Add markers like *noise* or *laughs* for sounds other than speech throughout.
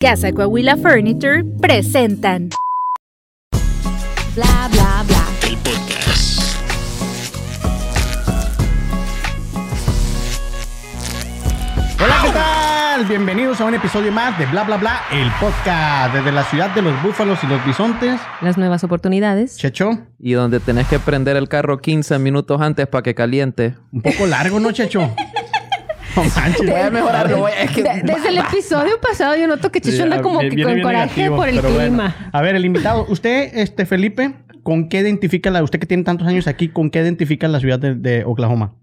Casa Coahuila Furniture presentan Bla Bla Bla. El podcast. Hola, ¿qué tal? Bienvenidos a un episodio más de Bla Bla Bla, el podcast desde la ciudad de los búfalos y los bisontes. las nuevas oportunidades. Checho, Y donde tenés que prender el carro 15 minutos antes para que caliente. un poco largo, ¿no, Checho? *laughs* No manches. Voy a mejorarlo, voy- es que... De- desde el *laughs* episodio pasado yo noto que Chicho anda como que con bien coraje negativo, por el bueno. clima. A ver, el invitado, usted, este Felipe, ¿con qué identifica la, usted que tiene tantos años aquí, con qué identifica la ciudad de, de Oklahoma?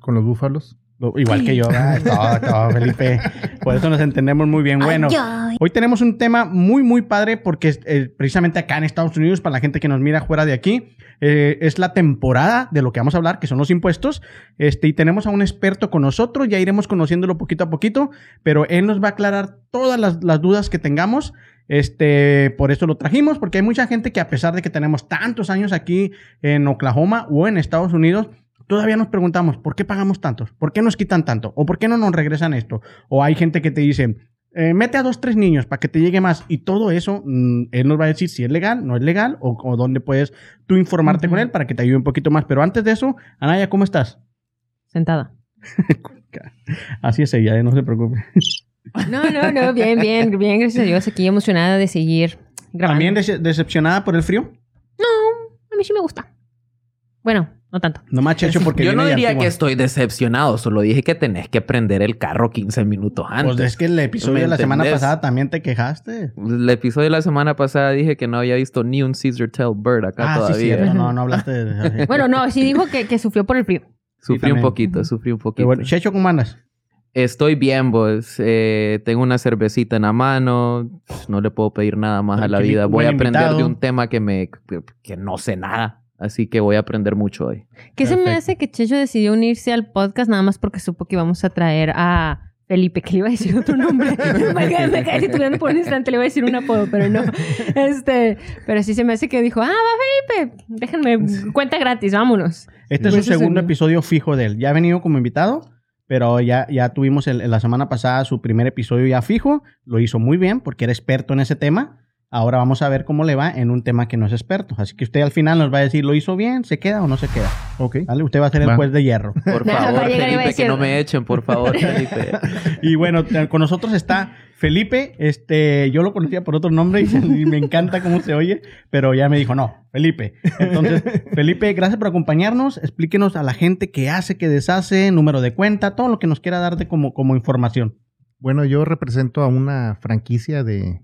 con los búfalos. Igual que yo, ¿verdad? *laughs* todo, todo, Felipe. Por eso nos entendemos muy bien. Bueno, hoy tenemos un tema muy, muy padre porque eh, precisamente acá en Estados Unidos, para la gente que nos mira fuera de aquí, eh, es la temporada de lo que vamos a hablar, que son los impuestos. Este, y tenemos a un experto con nosotros, ya iremos conociéndolo poquito a poquito, pero él nos va a aclarar todas las, las dudas que tengamos. Este, por eso lo trajimos, porque hay mucha gente que a pesar de que tenemos tantos años aquí en Oklahoma o en Estados Unidos, todavía nos preguntamos, ¿por qué pagamos tantos? ¿Por qué nos quitan tanto? ¿O por qué no nos regresan esto? O hay gente que te dice, eh, mete a dos, tres niños para que te llegue más. Y todo eso, mm, él nos va a decir si es legal, no es legal, o, o dónde puedes tú informarte con él para que te ayude un poquito más. Pero antes de eso, Anaya, ¿cómo estás? Sentada. *laughs* Así es ella, eh, no se preocupe. No, no, no, bien, bien, bien, gracias a Dios. Aquí emocionada de seguir grabando. ¿También dece- decepcionada por el frío? A mí sí me gusta. Bueno, no tanto. No más, Checho, porque Yo no diría antigua. que estoy decepcionado, solo dije que tenés que prender el carro 15 minutos antes. Pues es que el episodio ¿Me de la semana pasada también te quejaste. El episodio de la semana pasada dije que no había visto ni un Caesar Tail Bird acá Ah, sí, todavía. cierto. No, no hablaste de... *laughs* Bueno, no, sí dijo que, que sufrió por el frío. Sufrí un poquito, sufrí un Pero poquito. bueno, Checho, ¿cómo andas? Estoy bien, pues. eh, tengo una cervecita en la mano. No le puedo pedir nada más a la vida. Voy a aprender invitado. de un tema que me que, que no sé nada. Así que voy a aprender mucho hoy. ¿Qué se me Perfecto. hace que Checho decidió unirse al podcast nada más porque supo que íbamos a traer a Felipe, que le iba a decir otro nombre? *laughs* *laughs* me quedé titubeando por un instante, le iba a decir un apodo, pero no. Este, pero sí se me hace que dijo, ah, va Felipe, déjenme cuenta gratis, vámonos. Este es su segundo episodio fijo de él. Ya ha venido como invitado, pero ya, ya tuvimos el- la semana pasada su primer episodio ya fijo. Lo hizo muy bien porque era experto en ese tema. Ahora vamos a ver cómo le va en un tema que no es experto. Así que usted al final nos va a decir, ¿lo hizo bien? ¿Se queda o no se queda? Ok. ¿Vale? Usted va a ser el juez de hierro. *laughs* Por *laughs* favor, Felipe, que no me echen, por favor, *laughs* Felipe. y bueno, con nosotros está Felipe. Este, yo lo conocía por otro nombre y, y me encanta cómo se oye, pero ya me dijo, no, Felipe. Entonces, Felipe, gracias por acompañarnos. Explíquenos a la gente qué hace, qué deshace, número de cuenta, todo lo que nos quiera dar de como, como información. Bueno, yo represento a una franquicia de,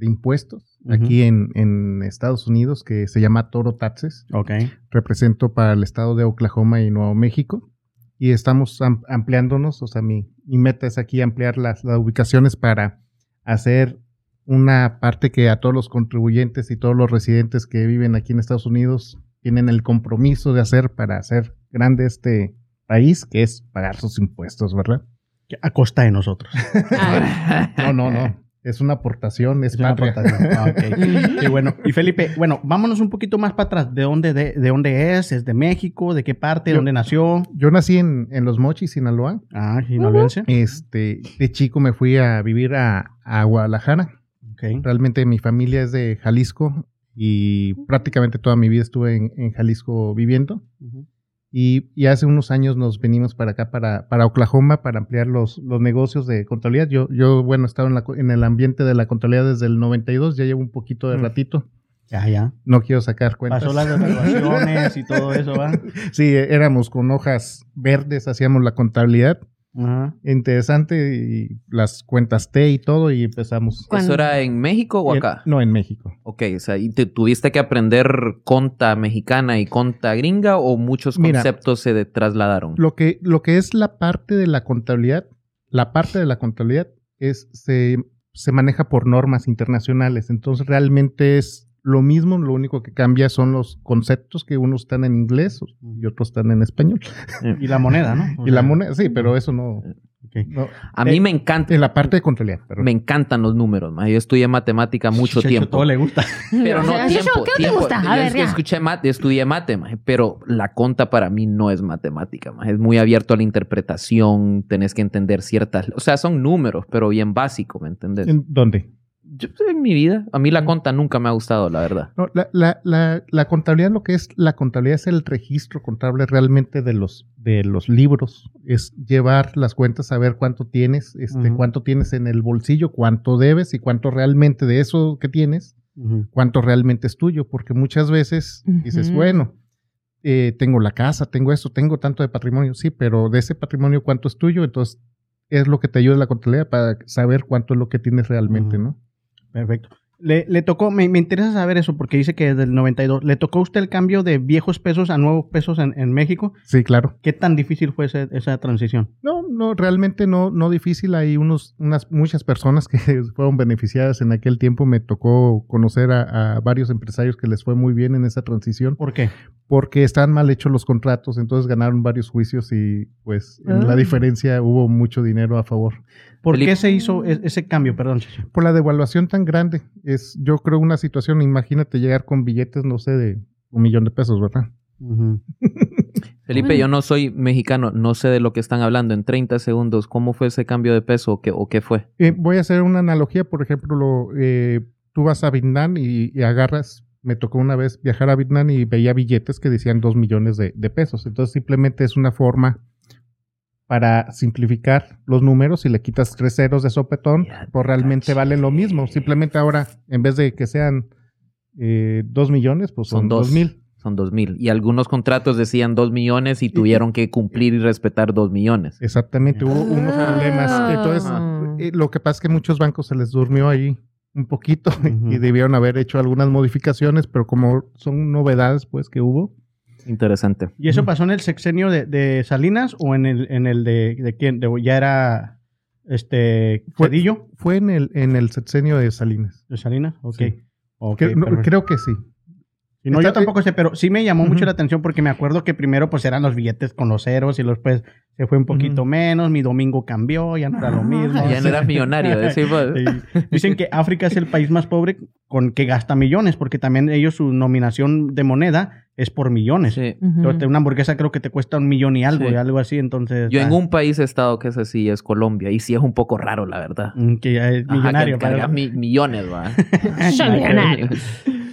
de impuestos aquí en, en Estados Unidos que se llama Toro Taxes. Ok. Represento para el estado de Oklahoma y Nuevo México. Y estamos am- ampliándonos, o sea, mi, mi meta es aquí ampliar las, las ubicaciones para hacer una parte que a todos los contribuyentes y todos los residentes que viven aquí en Estados Unidos tienen el compromiso de hacer para hacer grande este país, que es pagar sus impuestos, ¿verdad? Que A costa de nosotros. *laughs* No, no, no. Es una aportación, es, Es una aportación. Ah. *laughs* Qué bueno. Y Felipe, bueno, vámonos un poquito más para atrás. ¿De dónde, de, de dónde es? ¿Es de México? ¿De qué parte? Yo- ¿Dónde nació? Yo nací en, en Los Mochis, Sinaloa. Ah, sinaloense. Este, de chico me fui a vivir a, a Guadalajara. Realmente mi familia es de Jalisco y prácticamente toda mi vida estuve en, en Jalisco viviendo. Y, y hace unos años nos venimos para acá, para, para Oklahoma, para ampliar los, los negocios de contabilidad. Yo, yo bueno, he estado en, la en el ambiente de la contabilidad desde el 92, ya llevo un poquito de Mm. ratito. Ya, ya. No quiero sacar cuentas. Pasó las graduaciones y todo eso, ¿va? *laughs* Sí, éramos con hojas verdes, hacíamos la contabilidad. Ajá. Interesante y las cuentas T y todo y empezamos. ¿Eso era en México o En- acá? no, en México. Ok, o sea, ¿y te tuviste que aprender conta mexicana y conta gringa o muchos Mira. conceptos se de- trasladaron? Lo que, lo que es la parte de la contabilidad, la parte de la contabilidad es, se, se maneja por normas internacionales. Entonces realmente es lo mismo, lo único que cambia son los conceptos que unos están en inglés y otros están en español. Y la moneda, ¿no? O y la moneda, sí, pero eso no, A mí eh, me encanta. En la parte de contabilidad, perdón. Me encantan los números, ma. Yo estudié matemática mucho tiempo. Todo le gusta. *laughs* Pero no *laughs* Chucho, tiempo. ¿Qué no te gusta? A ver, escuché mate, estudié mate, maje, pero la conta para mí no es matemática, maje. es muy abierto a la interpretación, tenés que entender ciertas, o sea, son números, pero bien básico, ¿me entendés? ¿En dónde? Yo, pues, en mi vida, a mí la conta nunca me ha gustado, la verdad. No, la, la, la, la contabilidad, lo que es la contabilidad es el registro contable realmente de los, de los libros. Es llevar las cuentas, saber cuánto tienes, este, cuánto tienes en el bolsillo, cuánto debes y cuánto realmente de eso que tienes, cuánto realmente es tuyo. Porque muchas veces dices, bueno, eh, tengo la casa, tengo esto, tengo tanto de patrimonio. Sí, pero de ese patrimonio, ¿cuánto es tuyo? Entonces, es lo que te ayuda la contabilidad para saber cuánto es lo que tienes realmente. ¿no? Perfecto. Le, le tocó, me, me interesa saber eso porque dice que desde el 92, ¿le tocó a usted el cambio de viejos pesos a nuevos pesos en, en México? Sí, claro. ¿Qué tan difícil fue ese- esa transición? No, no, realmente no, no difícil. Hay unos, unas, muchas personas que *laughs* fueron beneficiadas en aquel tiempo. Me tocó conocer a, a varios empresarios que les fue muy bien en esa transición ¿Por qué? Porque estaban mal hechos los contratos, entonces ganaron varios juicios y pues en la Ah. diferencia hubo mucho dinero a favor. ¿Por Felipe- qué se hizo e- ese cambio? Perdón. Por la devaluación tan grande, es yo creo una situación, imagínate llegar con billetes, no sé, de un millón de pesos, ¿verdad? *laughs* Felipe, yo no soy mexicano, no sé de lo que están hablando. En 30 segundos, ¿cómo fue ese cambio de peso o qué, o qué fue? Eh, voy a hacer una analogía, por ejemplo, lo, eh, tú vas a Vietnam y, y agarras, me tocó una vez viajar a Vietnam y veía billetes que decían dos millones de, de pesos. Entonces simplemente es una forma para simplificar los números y le quitas tres ceros de sopetón, pues realmente valen lo mismo. Simplemente ahora, en vez de que sean eh, dos millones, pues son, Son dos. mil. Son dos mil. Y algunos contratos decían dos millones y tuvieron que cumplir y respetar dos millones. Exactamente, hubo unos Ah. problemas. Entonces, eh, lo que pasa es que muchos bancos se les durmió ahí un poquito *laughs* y debieron haber hecho algunas modificaciones, pero como son novedades pues que hubo, Interesante. ¿Y eso pasó en el sexenio de, de Salinas o en el, en el de, de quién? De- ¿Ya era este Fue- Cedillo fue en el en el sexenio de Salinas. de Salinas? Ok. Sí. Ok, Cre- no, perfecto. creo que sí. No, yo Está- tampoco sé, pero sí me llamó mucho la atención porque me acuerdo que primero pues eran los billetes con los ceros y después se fue un poquito menos, mi domingo cambió, ya no era lo mismo. Ya no eras *laughs* millonario. Sí. Dicen que África es el país más pobre con que gasta millones, porque también ellos su nominación de moneda es por millones. Sí. Entonces, una hamburguesa creo que te cuesta un millón y algo, Sí. y algo así, entonces... Yo en ah, un país he estado que es así, es Colombia, y sí es un poco raro, la verdad. mm, Que ya es Ajá, millonario. que cargas pero- mi- millones, va. *laughs* Millonario.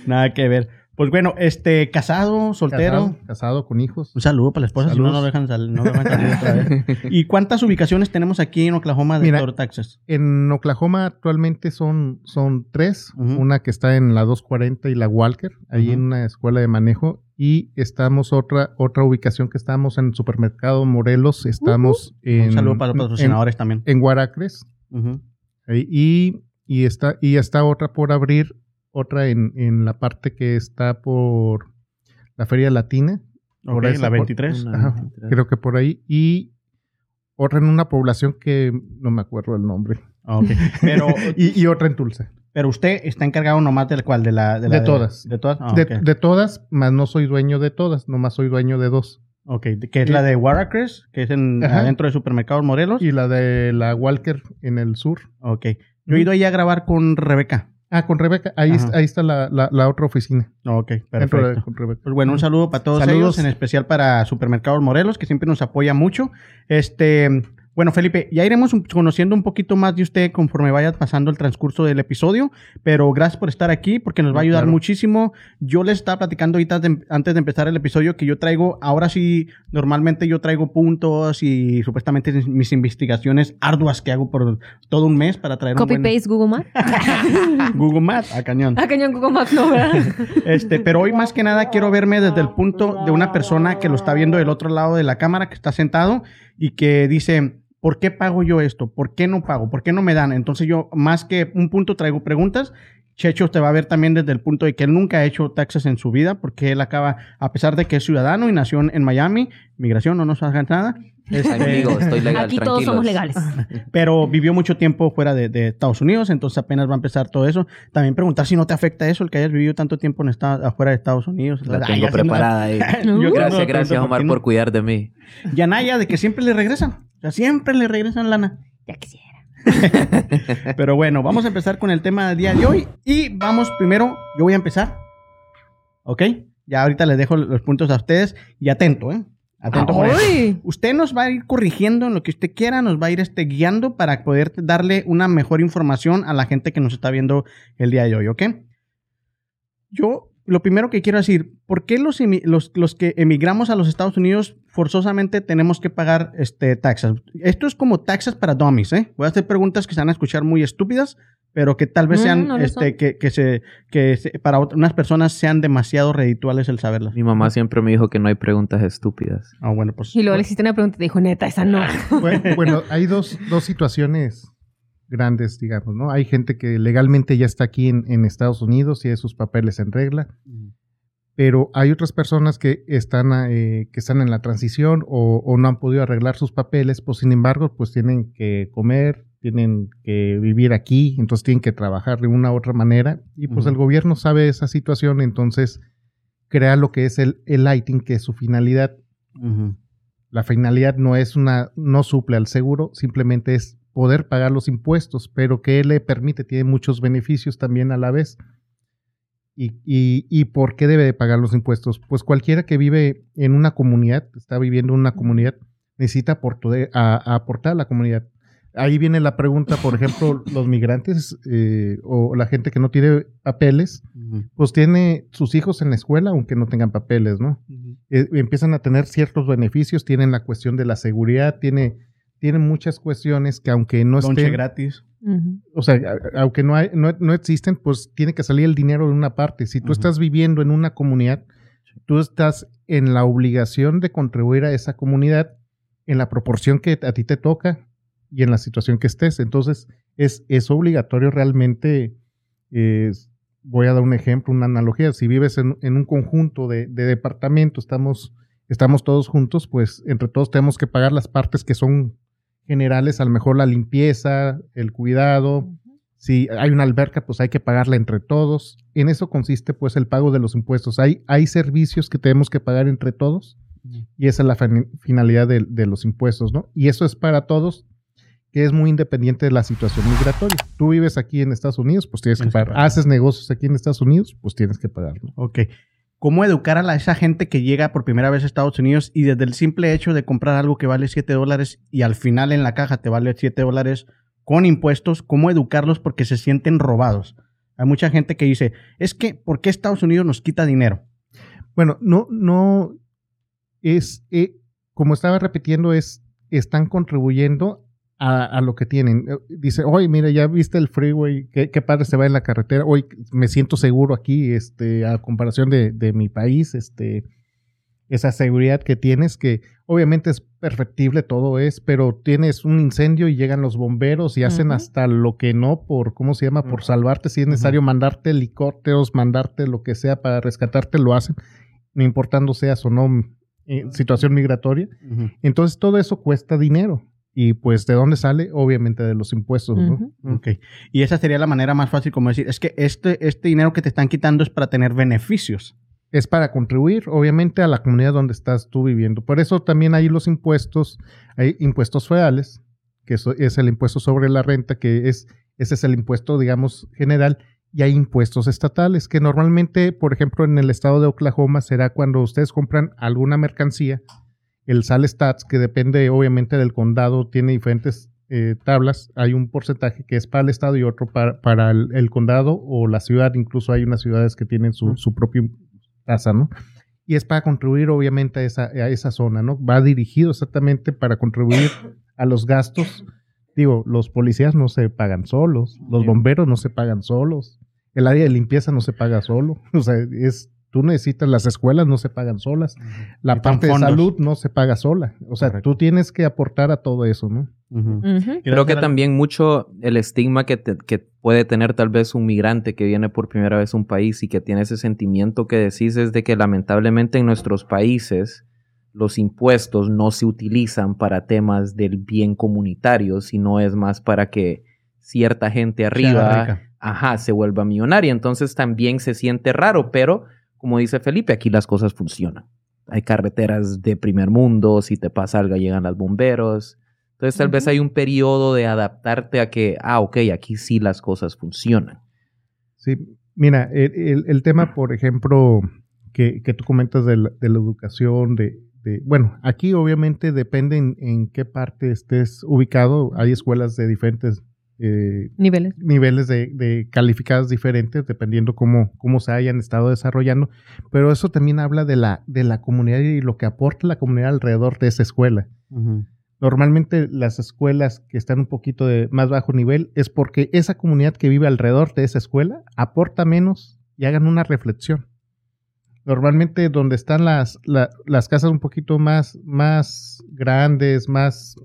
Nada que ver. Pues bueno, este, casado, soltero. Casado, casado con hijos. Un saludo para la esposa, si no, no dejan, sal- no lo dejan salir otra vez. *laughs* ¿Y cuántas ubicaciones tenemos aquí en Oklahoma de Mira, Toro Taxes? En Oklahoma actualmente son, son tres, una que está en la 240 y la Walker, ahí en una escuela de manejo, y estamos otra, otra ubicación que estamos en el supermercado Morelos, estamos en, Un saludo para los en, patrocinadores también. en Guaracres, ahí, y, y está, y está otra por abrir, otra en, en la parte que está por la Feria Latina, Ok, esa la por- 23. Una- Ajá, creo que por ahí, y otra en una población que no me acuerdo el nombre. Ah, ok. *laughs* Pero, y, y otra en Tulsa. pero usted está encargado nomás del cual, de la... la- De todas. De todas. Ah, de, de todas, más no soy dueño de todas, nomás soy dueño de dos. Ok, de- que es la de Waracres, que es en, Ajá. adentro de Supermercados Morelos. Y la de la Walker en el sur. Ok. Yo he ido ahí a grabar con Rebeca. Ah, con Rebeca, ahí, Ajá. es- ahí está la, la- la otra oficina. Ok, de- perfecto. con Rebeca. Pues bueno, un saludo para todos Saludos. ellos, en especial para Supermercados Morelos, que siempre nos apoya mucho. Este, bueno, Felipe, ya iremos conociendo un poquito más de usted conforme vaya pasando el transcurso del episodio, pero gracias por estar aquí porque nos va a ayudar Claro. muchísimo. Yo les estaba platicando ahorita de- antes de empezar el episodio que yo traigo, ahora sí, normalmente yo traigo puntos y supuestamente mis investigaciones arduas que hago por todo un mes para traer un Copy buen paste Google Maps. *laughs* *laughs* Google Maps a cañón. Ah, cañón Google Maps, no, ¿verdad? *laughs* Este, pero hoy más que nada quiero verme desde el punto de una persona que lo está viendo del otro lado de la cámara, que está sentado y que dice, ¿por qué pago yo esto? ¿Por qué no pago? ¿Por qué no me dan? Entonces yo más que un punto traigo preguntas. Checho te va a ver también desde el punto de que él nunca ha hecho taxes en su vida, porque él acaba, a pesar de que es ciudadano y nació en Miami, migración, no nos haga nada, este, Amigo, estoy legal, Aquí todos somos legales. *laughs* pero vivió mucho tiempo fuera de, de Estados Unidos, entonces apenas va a empezar todo eso. También preguntar si no te afecta eso, el que hayas vivido tanto tiempo en esta- afuera de Estados Unidos. La tengo preparada ahí. *laughs* Yo Gracias, no, gracias, Omar, por cuidar de mí. Y Anaya, de que siempre le regresan. O sea, siempre le regresan lana. Ya quisiera. *laughs* Pero bueno, vamos a empezar con el tema del día de hoy. Y vamos primero, yo voy a empezar. ¿Ok? Ya ahorita les dejo los puntos a ustedes. Y atento, ¿eh? Atento. Usted nos va a ir corrigiendo en lo que usted quiera, nos va a ir este, guiando para poder darle una mejor información a la gente que nos está viendo el día de hoy, ¿ok? Yo, lo primero que quiero decir, ¿por qué los, los, los que emigramos a los Estados Unidos forzosamente tenemos que pagar este, taxas? Esto es como taxas para dummies, ¿eh? Voy a hacer preguntas que se van a escuchar muy estúpidas, pero que tal vez Mm, sean, no este, que, que, se, que se- para ot- unas personas sean demasiado redituales el saberlas. Mi mamá siempre me dijo que no hay preguntas estúpidas. Ah, bueno, pues... Y luego le hiciste una pregunta y te dijo, neta, esa no. *laughs* Bueno, bueno, hay dos, dos situaciones grandes, digamos, ¿no? Hay gente que legalmente ya está aquí en, en Estados Unidos, tiene sus papeles en regla, pero hay otras personas que están, eh, que están en la transición o, o no han podido arreglar sus papeles, pues sin embargo, pues tienen que comer, tienen que vivir aquí, entonces tienen que trabajar de una u otra manera y pues el gobierno sabe esa situación, entonces crea lo que es el, el lighting, que es su finalidad. La finalidad no es una, no suple al seguro, simplemente es poder pagar los impuestos, pero que le permite, tiene muchos beneficios también a la vez. ¿Y, y, y por qué debe de pagar los impuestos? Pues cualquiera que vive en una comunidad, está viviendo en una comunidad, necesita aportar a, a aportar a la comunidad. Ahí viene la pregunta, por ejemplo, *coughs* los migrantes eh, o la gente que no tiene papeles, pues tiene sus hijos en la escuela, aunque no tengan papeles, ¿no? eh, empiezan a tener ciertos beneficios, tienen la cuestión de la seguridad, tiene, tienen muchas cuestiones que aunque no Lonche estén, gratis. O sea, aunque no, hay, no, no existen, pues tiene que salir el dinero de una parte. Si tú estás viviendo en una comunidad, tú estás en la obligación de contribuir a esa comunidad en la proporción que a ti te toca y en la situación que estés. Entonces, es, es obligatorio realmente. eh, voy a dar un ejemplo, una analogía. Si vives en, en un conjunto de, de departamentos, estamos, estamos todos juntos, pues entre todos tenemos que pagar las partes que son generales, a lo mejor la limpieza, el cuidado. Si hay una alberca, pues hay que pagarla entre todos. En eso consiste pues el pago de los impuestos. Hay, hay servicios que tenemos que pagar entre todos y esa es la fin- finalidad de, de los impuestos, ¿no? Y eso es para todos, que es muy independiente de la situación migratoria. Tú vives aquí en Estados Unidos, pues tienes que pagar. pagar. Haces negocios aquí en Estados Unidos, pues tienes que pagar, ¿no? Ok. ¿Cómo educar a esa gente que llega por primera vez a Estados Unidos y desde el simple hecho de comprar algo que vale 7 dólares y al final en la caja te vale 7 dólares con impuestos, cómo educarlos porque se sienten robados? Hay mucha gente que dice, es que, ¿por qué Estados Unidos nos quita dinero? Bueno, no, no es, eh, como estaba repitiendo, es, están contribuyendo a, a lo que tienen. Eh, Dice, oye, mira, ya viste el freeway, qué, qué padre se va en la carretera, hoy me siento seguro aquí, este, a comparación de, de mi país, este, esa seguridad que tienes, que obviamente es perfectible, todo es, pero tienes un incendio y llegan los bomberos y hacen hasta lo que no por, ¿cómo se llama? Por salvarte, si es necesario mandarte helicópteros, mandarte lo que sea para rescatarte, lo hacen, no importando seas o no en situación migratoria. Entonces todo eso cuesta dinero. Y pues, ¿de dónde sale? Obviamente de los impuestos, ¿no? Y esa sería la manera más fácil como decir, es que este, este dinero que te están quitando es para tener beneficios. es para contribuir, obviamente, a la comunidad donde estás tú viviendo. Por eso también hay los impuestos, hay impuestos federales, que eso es el impuesto sobre la renta, que es, ese es el impuesto, digamos, general, y hay impuestos estatales, que normalmente, por ejemplo, en el estado de Oklahoma será cuando ustedes compran alguna mercancía, el sales tax, que depende obviamente del condado, tiene diferentes eh, tablas, hay un porcentaje que es para el estado y otro para, para el, el condado o la ciudad, incluso hay unas ciudades que tienen su, su propio tasa, ¿no? Y es para contribuir obviamente a esa, a esa zona, ¿no? Va dirigido exactamente para contribuir a los gastos. Digo, los policías no se pagan solos, los bomberos no se pagan solos, el área de limpieza no se paga solo, *laughs* o sea, es, tú necesitas, las escuelas no se pagan solas, la parte de salud no se paga sola, o sea, Correcto. tú tienes que aportar a todo eso, ¿no? Creo que también mucho el estigma que, te- que puede tener tal vez un migrante que viene por primera vez a un país y que tiene ese sentimiento que decís es de que lamentablemente en nuestros países los impuestos no se utilizan para temas del bien comunitario, sino es más para que cierta gente arriba, ajá, se vuelva millonaria. Entonces también se siente raro, pero como dice Felipe, aquí las cosas funcionan. Hay carreteras de primer mundo, si te pasa algo llegan los bomberos, Entonces tal vez hay un periodo de adaptarte a que, ah, ok, aquí sí las cosas funcionan. Sí, mira, el, el, tema, por ejemplo, que, que tú comentas de la, de la educación, de, de, bueno, aquí obviamente depende en, en, qué parte estés ubicado. Hay escuelas de diferentes eh, niveles, niveles de, de, calificadas diferentes, dependiendo cómo, cómo se hayan estado desarrollando. Pero eso también habla de la, de la comunidad y lo que aporta la comunidad alrededor de esa escuela. Uh -huh. Normalmente las escuelas que están un poquito de más bajo nivel es porque esa comunidad que vive alrededor de esa escuela aporta menos y hagan una reflexión. Normalmente donde están las, la, las casas un poquito más, más grandes, más,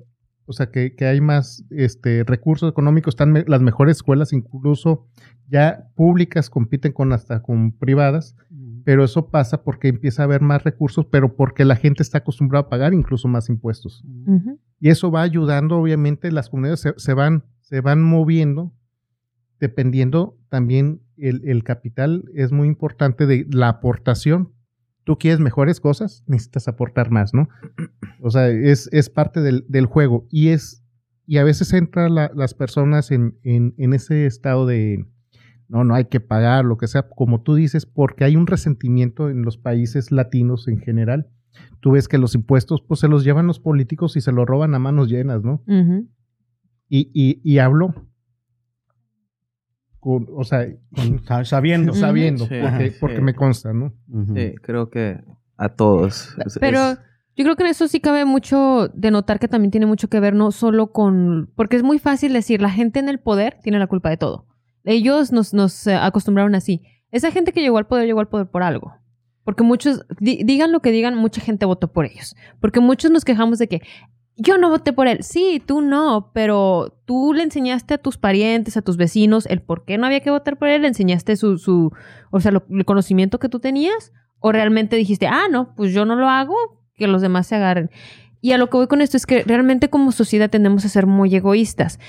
o sea, que, que hay más este, recursos económicos, están me, las mejores escuelas, incluso ya públicas compiten con hasta con privadas, pero eso pasa porque empieza a haber más recursos, pero porque la gente está acostumbrada a pagar incluso más impuestos. Uh -huh. Y eso va ayudando, obviamente, las comunidades se, se, van, se van moviendo, dependiendo también el, el, capital, es muy importante de la aportación. Tú quieres mejores cosas, necesitas aportar más, ¿no? O sea, es, es parte del, del juego y es, y a veces entran la, las personas en, en, en ese estado de, no, no hay que pagar, lo que sea, como tú dices, porque hay un resentimiento en los países latinos en general. Tú ves que los impuestos, pues se los llevan los políticos y se los roban a manos llenas, ¿no? Uh -huh. y, y, y, hablo con, o sea, con, *laughs* sabiendo, sabiendo, sí, porque, sí. porque, me consta, ¿no? Uh -huh. Sí, creo que a todos. Pero es, yo creo que en eso sí cabe mucho de notar que también tiene mucho que ver no solo con, porque es muy fácil decir, la gente en el poder tiene la culpa de todo ellos nos, nos eh, acostumbraron así. Esa gente que llegó al poder llegó al poder por algo. Porque muchos, di, digan lo que digan, mucha gente votó por ellos. Porque muchos nos quejamos de que yo no voté por él. Sí, tú no, pero tú le enseñaste a tus parientes, a tus vecinos, el por qué no había que votar por él, le enseñaste su, su o sea, el conocimiento que tú tenías, o realmente dijiste, ah, no, pues yo no lo hago, que los demás se agarren. Y a lo que voy con esto es que realmente como sociedad tendemos a ser muy egoístas.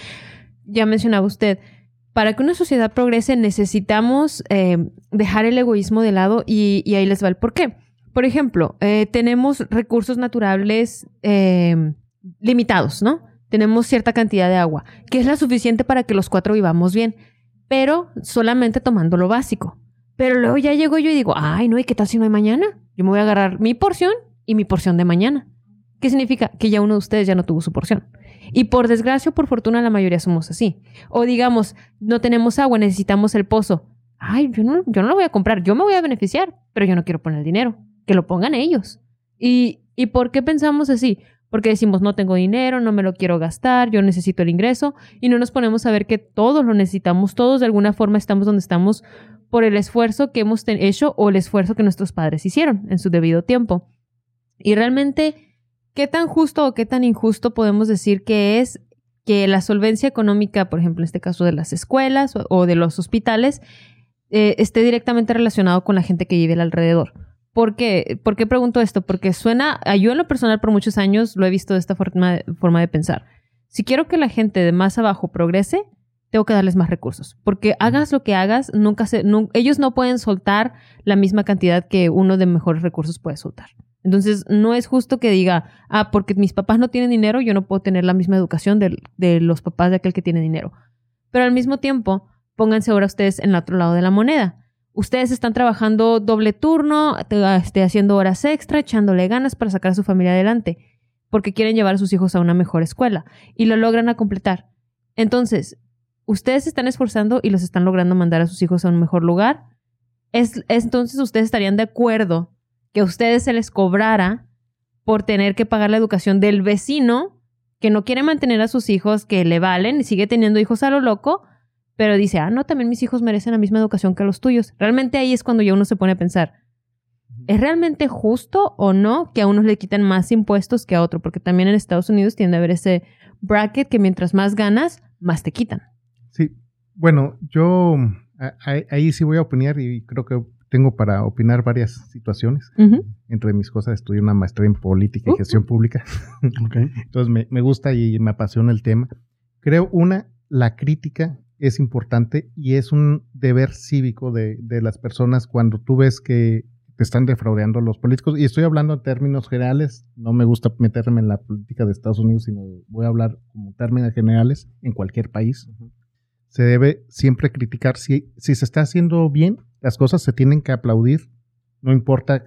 Ya mencionaba usted, para que una sociedad progrese necesitamos eh, dejar el egoísmo de lado y, y, ahí les va el por qué. Por ejemplo, eh, tenemos recursos naturales eh, limitados, ¿no? Tenemos cierta cantidad de agua, que es la suficiente para que los cuatro vivamos bien, pero solamente tomando lo básico. Pero luego ya llego yo y digo, ay, no, ¿y qué tal si no hay mañana? Yo me voy a agarrar mi porción y mi porción de mañana. ¿Qué significa? Que ya uno de ustedes ya no tuvo su porción. Y por desgracia o por fortuna la mayoría somos así. O digamos, no tenemos agua, necesitamos el pozo. Ay, yo no, yo no lo voy a comprar, yo me voy a beneficiar, pero yo no quiero poner el dinero. Que lo pongan ellos. ¿Y, ¿Y por qué pensamos así? Porque decimos, no tengo dinero, no me lo quiero gastar, yo necesito el ingreso y no nos ponemos a ver que todos lo necesitamos, todos de alguna forma estamos donde estamos por el esfuerzo que hemos hecho o el esfuerzo que nuestros padres hicieron en su debido tiempo. Y realmente ¿Qué tan justo o qué tan injusto podemos decir que es que la solvencia económica, por ejemplo, en este caso de las escuelas o, de los hospitales, eh, esté directamente relacionado con la gente que vive alrededor? ¿Por qué? ¿Por qué pregunto esto? Porque suena, yo en lo personal por muchos años lo he visto de esta forma, forma de pensar. Si quiero que la gente de más abajo progrese, tengo que darles más recursos. Porque hagas lo que hagas, nunca se, no, ellos no pueden soltar la misma cantidad que uno de mejores recursos puede soltar. Entonces, no es justo que diga, ah, porque mis papás no tienen dinero, yo no puedo tener la misma educación de, de los papás de aquel que tiene dinero. Pero al mismo tiempo, pónganse ahora ustedes en el otro lado de la moneda. Ustedes están trabajando doble turno, este, haciendo horas extra, echándole ganas para sacar a su familia adelante, porque quieren llevar a sus hijos a una mejor escuela y lo logran a completar. Entonces, ustedes están esforzando y los están logrando mandar a sus hijos a un mejor lugar. Es, entonces, ustedes estarían de acuerdo que a ustedes se les cobrara por tener que pagar la educación del vecino que no quiere mantener a sus hijos, que le valen y sigue teniendo hijos a lo loco, pero dice, ah, no, también mis hijos merecen la misma educación que los tuyos. Realmente ahí es cuando ya uno se pone a pensar, ¿es realmente justo o no que a unos le quiten más impuestos que a otro? Porque también en Estados Unidos tiende a haber ese bracket que mientras más ganas, más te quitan. Sí, bueno, yo ahí, ahí sí voy a opinar y creo que tengo para opinar varias situaciones. Uh -huh. Entre mis cosas estudié una maestría en política y gestión uh -huh. pública. okay. *laughs* Entonces me, me, gusta y me apasiona el tema. Creo, una, la crítica es importante y es un deber cívico de, de las personas cuando tú ves que te están defraudando los políticos. Y estoy hablando en términos generales, no me gusta meterme en la política de Estados Unidos, sino voy a hablar como términos generales en cualquier país. Se debe siempre criticar si, si se está haciendo bien, las cosas se tienen que aplaudir, no importa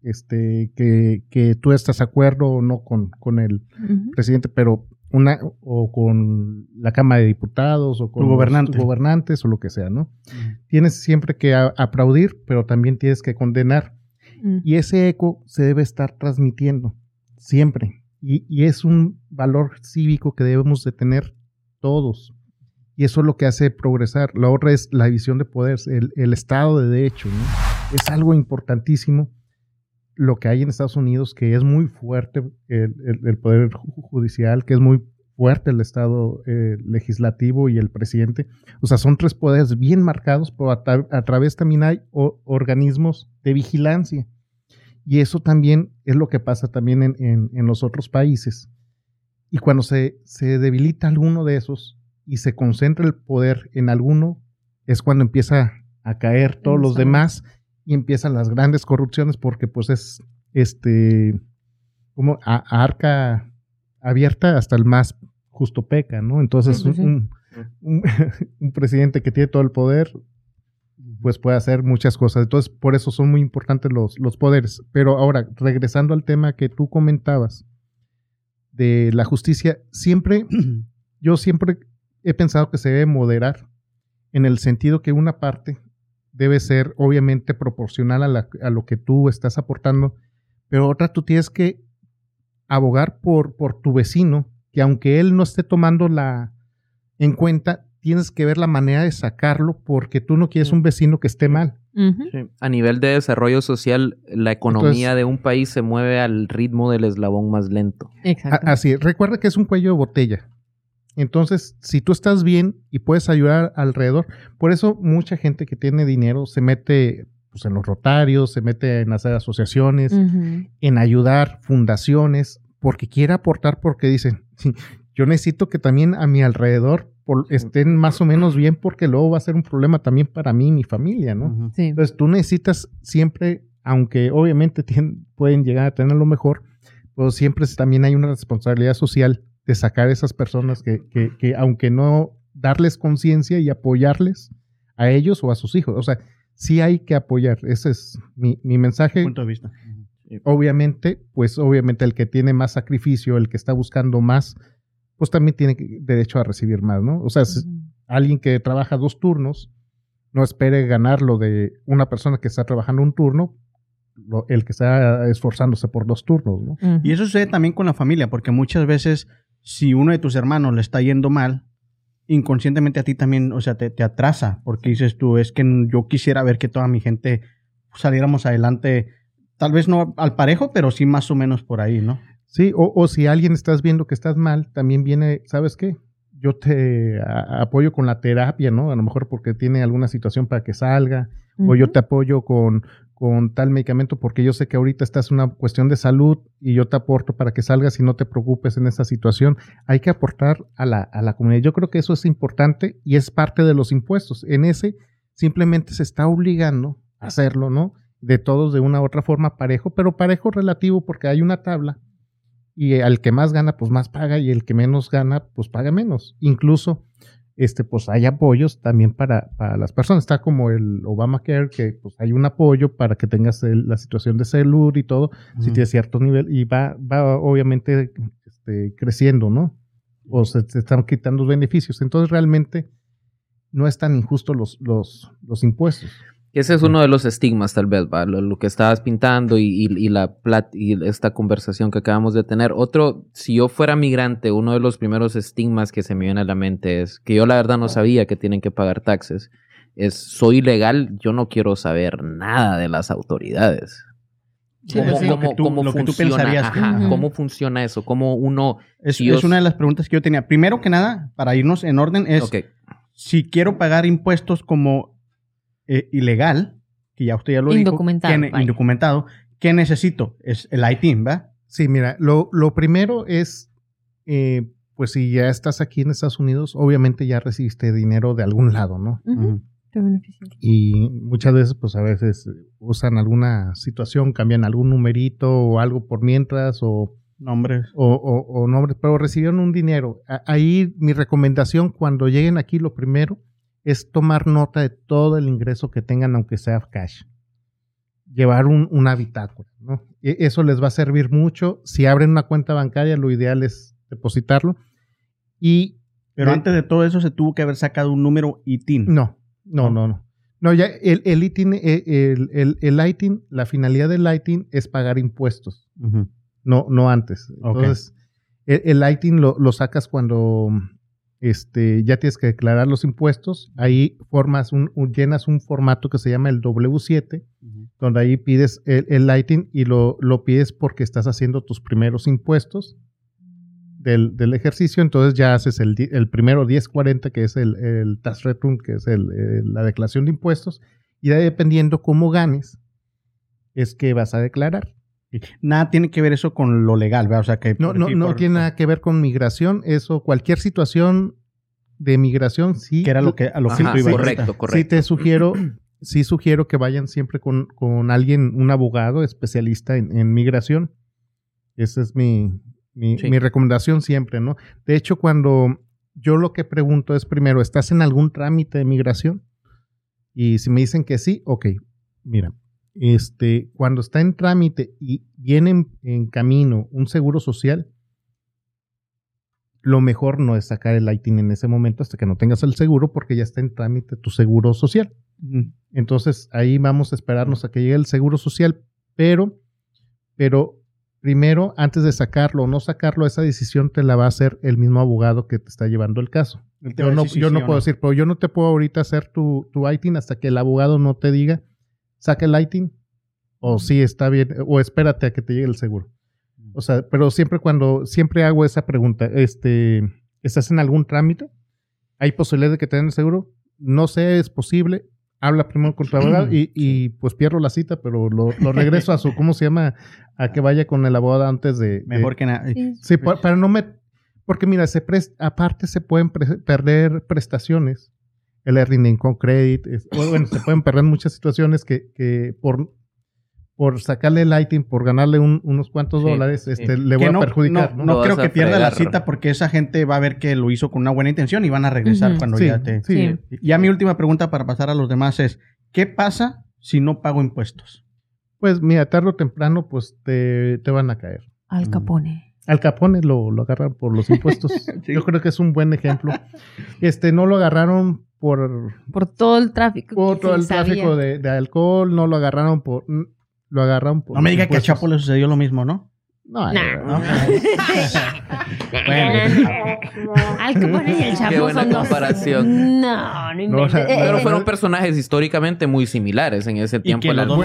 este, que, que tú estás de acuerdo o no con, con el presidente, pero una o con la Cámara de Diputados o con Tu los gobernante. gobernantes o lo que sea, ¿no? Tienes siempre que a- aplaudir, pero también tienes que condenar. Mm. Y ese eco se debe estar transmitiendo siempre. Y, y es un valor cívico que debemos de tener todos. Y eso es lo que hace progresar. La otra es la división de poderes, el, el Estado de Derecho. ¿no? Es algo importantísimo lo que hay en Estados Unidos, que es muy fuerte el, el- el poder ju- judicial, que es muy fuerte el Estado eh, legislativo y el presidente. O sea, son tres poderes bien marcados, pero a, tra- a través también hay o- organismos de vigilancia. Y eso también es lo que pasa también en, en- en los otros países. Y cuando se, se debilita alguno de esos y se concentra el poder en alguno, es cuando empieza a caer todos los demás y empiezan las grandes corrupciones porque pues es este como a- a arca abierta hasta el más justo peca, ¿no? Entonces Sí, sí, sí. un, un- *laughs* un presidente que tiene todo el poder pues puede hacer muchas cosas. Entonces, por eso son muy importantes los, los poderes. Pero ahora, regresando al tema que tú comentabas de la justicia, siempre, *clears throat* yo siempre he pensado que se debe moderar en el sentido que una parte debe ser obviamente proporcional a, la- a lo que tú estás aportando, pero otra tú tienes que abogar por, por tu vecino, que aunque él no esté tomando la en cuenta, tienes que ver la manera de sacarlo porque tú no quieres un vecino que esté mal. Sí. A nivel de desarrollo social, la economía Entonces- de un país se mueve al ritmo del eslabón más lento. Exacto. A- Así, recuerda que es un cuello de botella. Entonces, si tú estás bien y puedes ayudar alrededor, por eso mucha gente que tiene dinero se mete pues, en los rotarios, se mete en hacer asociaciones, en ayudar fundaciones, porque quiere aportar, porque dicen, *laughs* "Sí, yo necesito que también a mi alrededor por- estén más o menos bien, porque luego va a ser un problema también para mí y mi familia, ¿no? Sí. Entonces tú necesitas siempre, aunque obviamente *laughs* pueden llegar a tener lo mejor, pero siempre también hay una responsabilidad social de sacar a esas personas que, que, que aunque no darles conciencia y apoyarles a ellos o a sus hijos. O sea, sí hay que apoyar. Ese es mi, mi mensaje. Punto de vista. Obviamente, pues obviamente el que tiene más sacrificio, el que está buscando más, pues también tiene que- derecho a recibir más, ¿no? O sea, si- alguien que trabaja dos turnos, no espere ganar lo de una persona que está trabajando un turno, lo- el que está esforzándose por dos turnos, ¿no? Y eso sucede también con la familia, porque muchas veces si uno de tus hermanos le está yendo mal, inconscientemente a ti también, o sea, te, te atrasa, porque dices tú, es que yo quisiera ver que toda mi gente saliéramos adelante, tal vez no al parejo, pero sí más o menos por ahí, ¿no? Sí, o, o si alguien estás viendo que estás mal, también viene, ¿sabes qué? Yo te a- apoyo con la terapia, ¿no? A lo mejor porque tiene alguna situación para que salga, o yo te apoyo con, con tal medicamento porque yo sé que ahorita estás en una cuestión de salud y yo te aporto para que salgas y no te preocupes en esa situación. Hay que aportar a la, a la comunidad. Yo creo que eso es importante y es parte de los impuestos. En ese simplemente se está obligando a hacerlo, ¿no? De todos de una u otra forma parejo, pero parejo relativo porque hay una tabla y al que más gana, pues más paga y el que menos gana, pues paga menos. Incluso este, pues hay apoyos también para, para las personas. Está como el Obamacare, que pues hay un apoyo para que tengas el- la situación de salud y todo, si tienes cierto nivel, y va, va obviamente este, creciendo, ¿no? O se, se están quitando los beneficios. Entonces realmente no es tan injusto los, los, los impuestos. Ese es uno de los estigmas, tal vez, ¿va? Lo, lo que estabas pintando y, y- y la plat- y esta conversación que acabamos de tener. Otro, si yo fuera migrante, uno de los primeros estigmas que se me viene a la mente es que yo la verdad no sabía que tienen que pagar taxes. Es, soy ilegal, yo no quiero saber nada de las autoridades. Sí, ¿Cómo, pues sí. Cómo- tú- funciona? que- Ajá. ¿Cómo funciona eso? ¿Cómo uno... Es, si es una de las preguntas que yo tenía. Primero que nada, para irnos en orden, es si quiero pagar impuestos como eh, ilegal, que ya usted ya lo Indocumentado, dijo, ¿qué ne- vaya. indocumentado, ¿qué necesito? Es el ITIN, ¿va? Sí, mira, lo, lo primero es, eh, pues si ya estás aquí en Estados Unidos, obviamente ya recibiste dinero de algún lado, ¿no? Y muchas veces pues a veces usan alguna situación, cambian algún numerito o algo por mientras o, Nombres. o, o- o nombres, pero recibieron un dinero. A- Ahí mi recomendación cuando lleguen aquí lo primero es tomar nota de todo el ingreso que tengan aunque sea cash. Llevar un, una bitácora, ¿no? E- Eso les va a servir mucho. Si abren una cuenta bancaria, lo ideal es depositarlo. Y Pero antes de todo eso se tuvo que haber sacado un número ITIN. no, no, no, no. No, ya el, el ITIN, eh, el, el, el ITIN, la finalidad del ITIN es pagar impuestos, no, no antes. Entonces, el, el ITIN lo, lo sacas cuando este, ya tienes que declarar los impuestos. Ahí formas un, un- llenas un formato que se llama el W7, Ujú. donde ahí pides el, el ITIN y lo, lo pides porque estás haciendo tus primeros impuestos del, del ejercicio. Entonces ya haces el, el primero 1040, que es el, el tax return, que es el- el- la declaración de impuestos. Y de ahí, dependiendo cómo ganes, es que vas a declarar. Nada tiene que ver eso con lo legal, ¿verdad? O sea que. No, por no, no por- tiene nada que ver con migración. Eso, cualquier situación de migración, sí. Que era lo que, a lo que Ajá, tú ibas correcto, correcto. Sí te sugiero, *clears throat* sí sugiero que vayan siempre con, con alguien, un abogado especialista en, en migración. Esa es mi, mi, Sí. mi recomendación siempre, ¿no? De hecho, cuando yo lo que pregunto es primero, ¿estás en algún trámite de migración? Y si me dicen que sí, ok, mira, este, cuando está en trámite y viene en, en camino un seguro social, lo mejor no es sacar el ITIN en ese momento hasta que no tengas el seguro porque ya está en trámite tu seguro social. Entonces ahí vamos a esperarnos a que llegue el seguro social, pero, pero primero, antes de sacarlo o no sacarlo, esa decisión te la va a hacer el mismo abogado que te está llevando el caso. Yo no, yo no puedo decir, pero yo no te puedo ahorita hacer tu, tu ITIN hasta que el abogado no te diga, saca el ITIN, o sí está bien, o espérate a que te llegue el seguro. O sea, pero siempre cuando, siempre hago esa pregunta, este, ¿estás en algún trámite? ¿Hay posibilidad de que te den el seguro? No sé, es posible. Habla primero con tu abogado y, *clears throat* y, pues pierdo la cita, pero lo, lo regreso a su, ¿cómo se llama? A que vaya con el abogado antes de... de- Mejor que nada. Sí. Sí, pa- para no me... Porque mira, se pres- aparte se pueden pre- perder prestaciones. El earning income credit. es- o bueno, se pueden perder muchas situaciones que, que por, por sacarle el ITIN, por ganarle un- unos cuantos Sí, dólares, sí. este, le voy a perjudicar. no, ¿no? creo que pierda la cita porque esa gente va a ver que lo hizo con una buena intención y van a regresar Ujú. cuando Sí, ya te. sí. Sí. Ya mi última pregunta para pasar a los demás es: ¿qué pasa si no pago impuestos? Pues mira, tarde o temprano, pues te, te van a caer. Al Capone. Al Capone lo, lo agarran por los impuestos. *laughs* Sí. Yo creo que es un buen ejemplo. Este, no lo agarraron por, Por todo el tráfico. por todo el tráfico de, de alcohol, no lo agarraron por... Lo agarraron por... No me diga que a. Chapo le sucedió lo mismo, ¿no? No, Nah. no. *laughs* Al Capone y el Chapo Qué buena son dos- comparación. No, no No, inventes. o sea, Eh, Pero fueron personajes históricamente muy similares en ese tiempo. que El los dos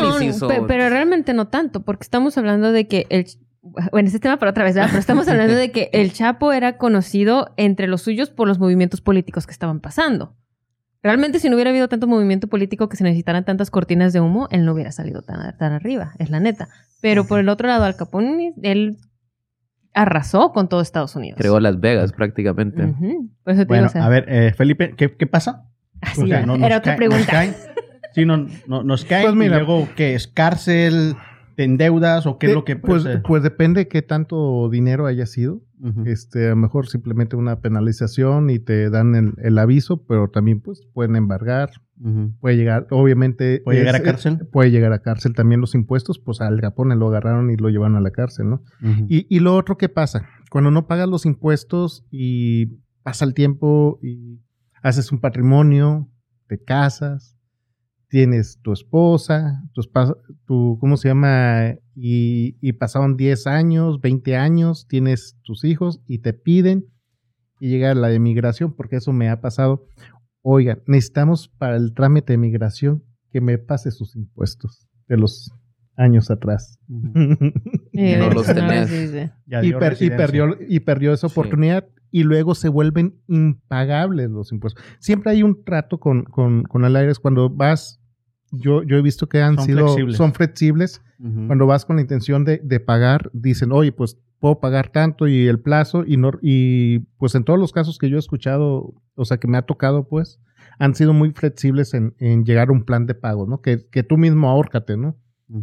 No, se hizo- pe- pero realmente no tanto, porque estamos hablando de que el... Bueno, ese tema para otra vez, ¿verdad? Pero estamos hablando de que el Chapo era conocido entre los suyos por los movimientos políticos que estaban pasando. Realmente, si no hubiera habido tanto movimiento político que se necesitaran tantas cortinas de humo, él no hubiera salido tan, tan arriba, es la neta. Pero por el otro lado, Al Capone, él arrasó con todo Estados Unidos. Creó Las Vegas prácticamente. Ujú. Por eso te Bueno, digo, o sea, a ver, eh, Felipe, ¿qué, qué pasa? así O sea, no- era otra cae- nos pregunta. cae. Sí, no, no- nos cae. Pues mira. y luego, ¿qué es? ¿Cárcel? ¿Te endeudas? ¿O qué es lo que pues, pues depende qué tanto dinero haya sido. Este, a lo mejor simplemente una penalización y te dan el, el aviso, pero también pues pueden embargar, puede llegar, obviamente. ¿Puede llegar a es- cárcel? Puede llegar a cárcel también los impuestos, pues al Japón lo agarraron y lo llevaron a la cárcel, ¿no? Y, y lo otro que pasa, cuando no pagas los impuestos y pasa el tiempo y haces un patrimonio, te casas, tienes tu esposa, tu, espa- tu ¿cómo se llama? Y, y pasaron 10 años, 20 años, tienes tus hijos y te piden y llega la de migración, porque eso me ha pasado. Oigan, necesitamos para el trámite de migración que me pase sus impuestos de los años atrás. Eh, *laughs* No los tenés. y, per- y perdió, y perdió esa Sí. oportunidad y luego se vuelven impagables los impuestos. Siempre hay un trato con, con, con el aire. Cuando vas, yo, yo he visto que han Son sido, flexibles. son flexibles. Cuando vas con la intención de, de pagar, dicen, oye, pues puedo pagar tanto y el plazo y no, y pues en todos los casos que yo he escuchado, o sea, que me ha tocado, pues, han sido muy flexibles en, en llegar a un plan de pago, ¿no? Que, que tú mismo ahórcate, ¿no?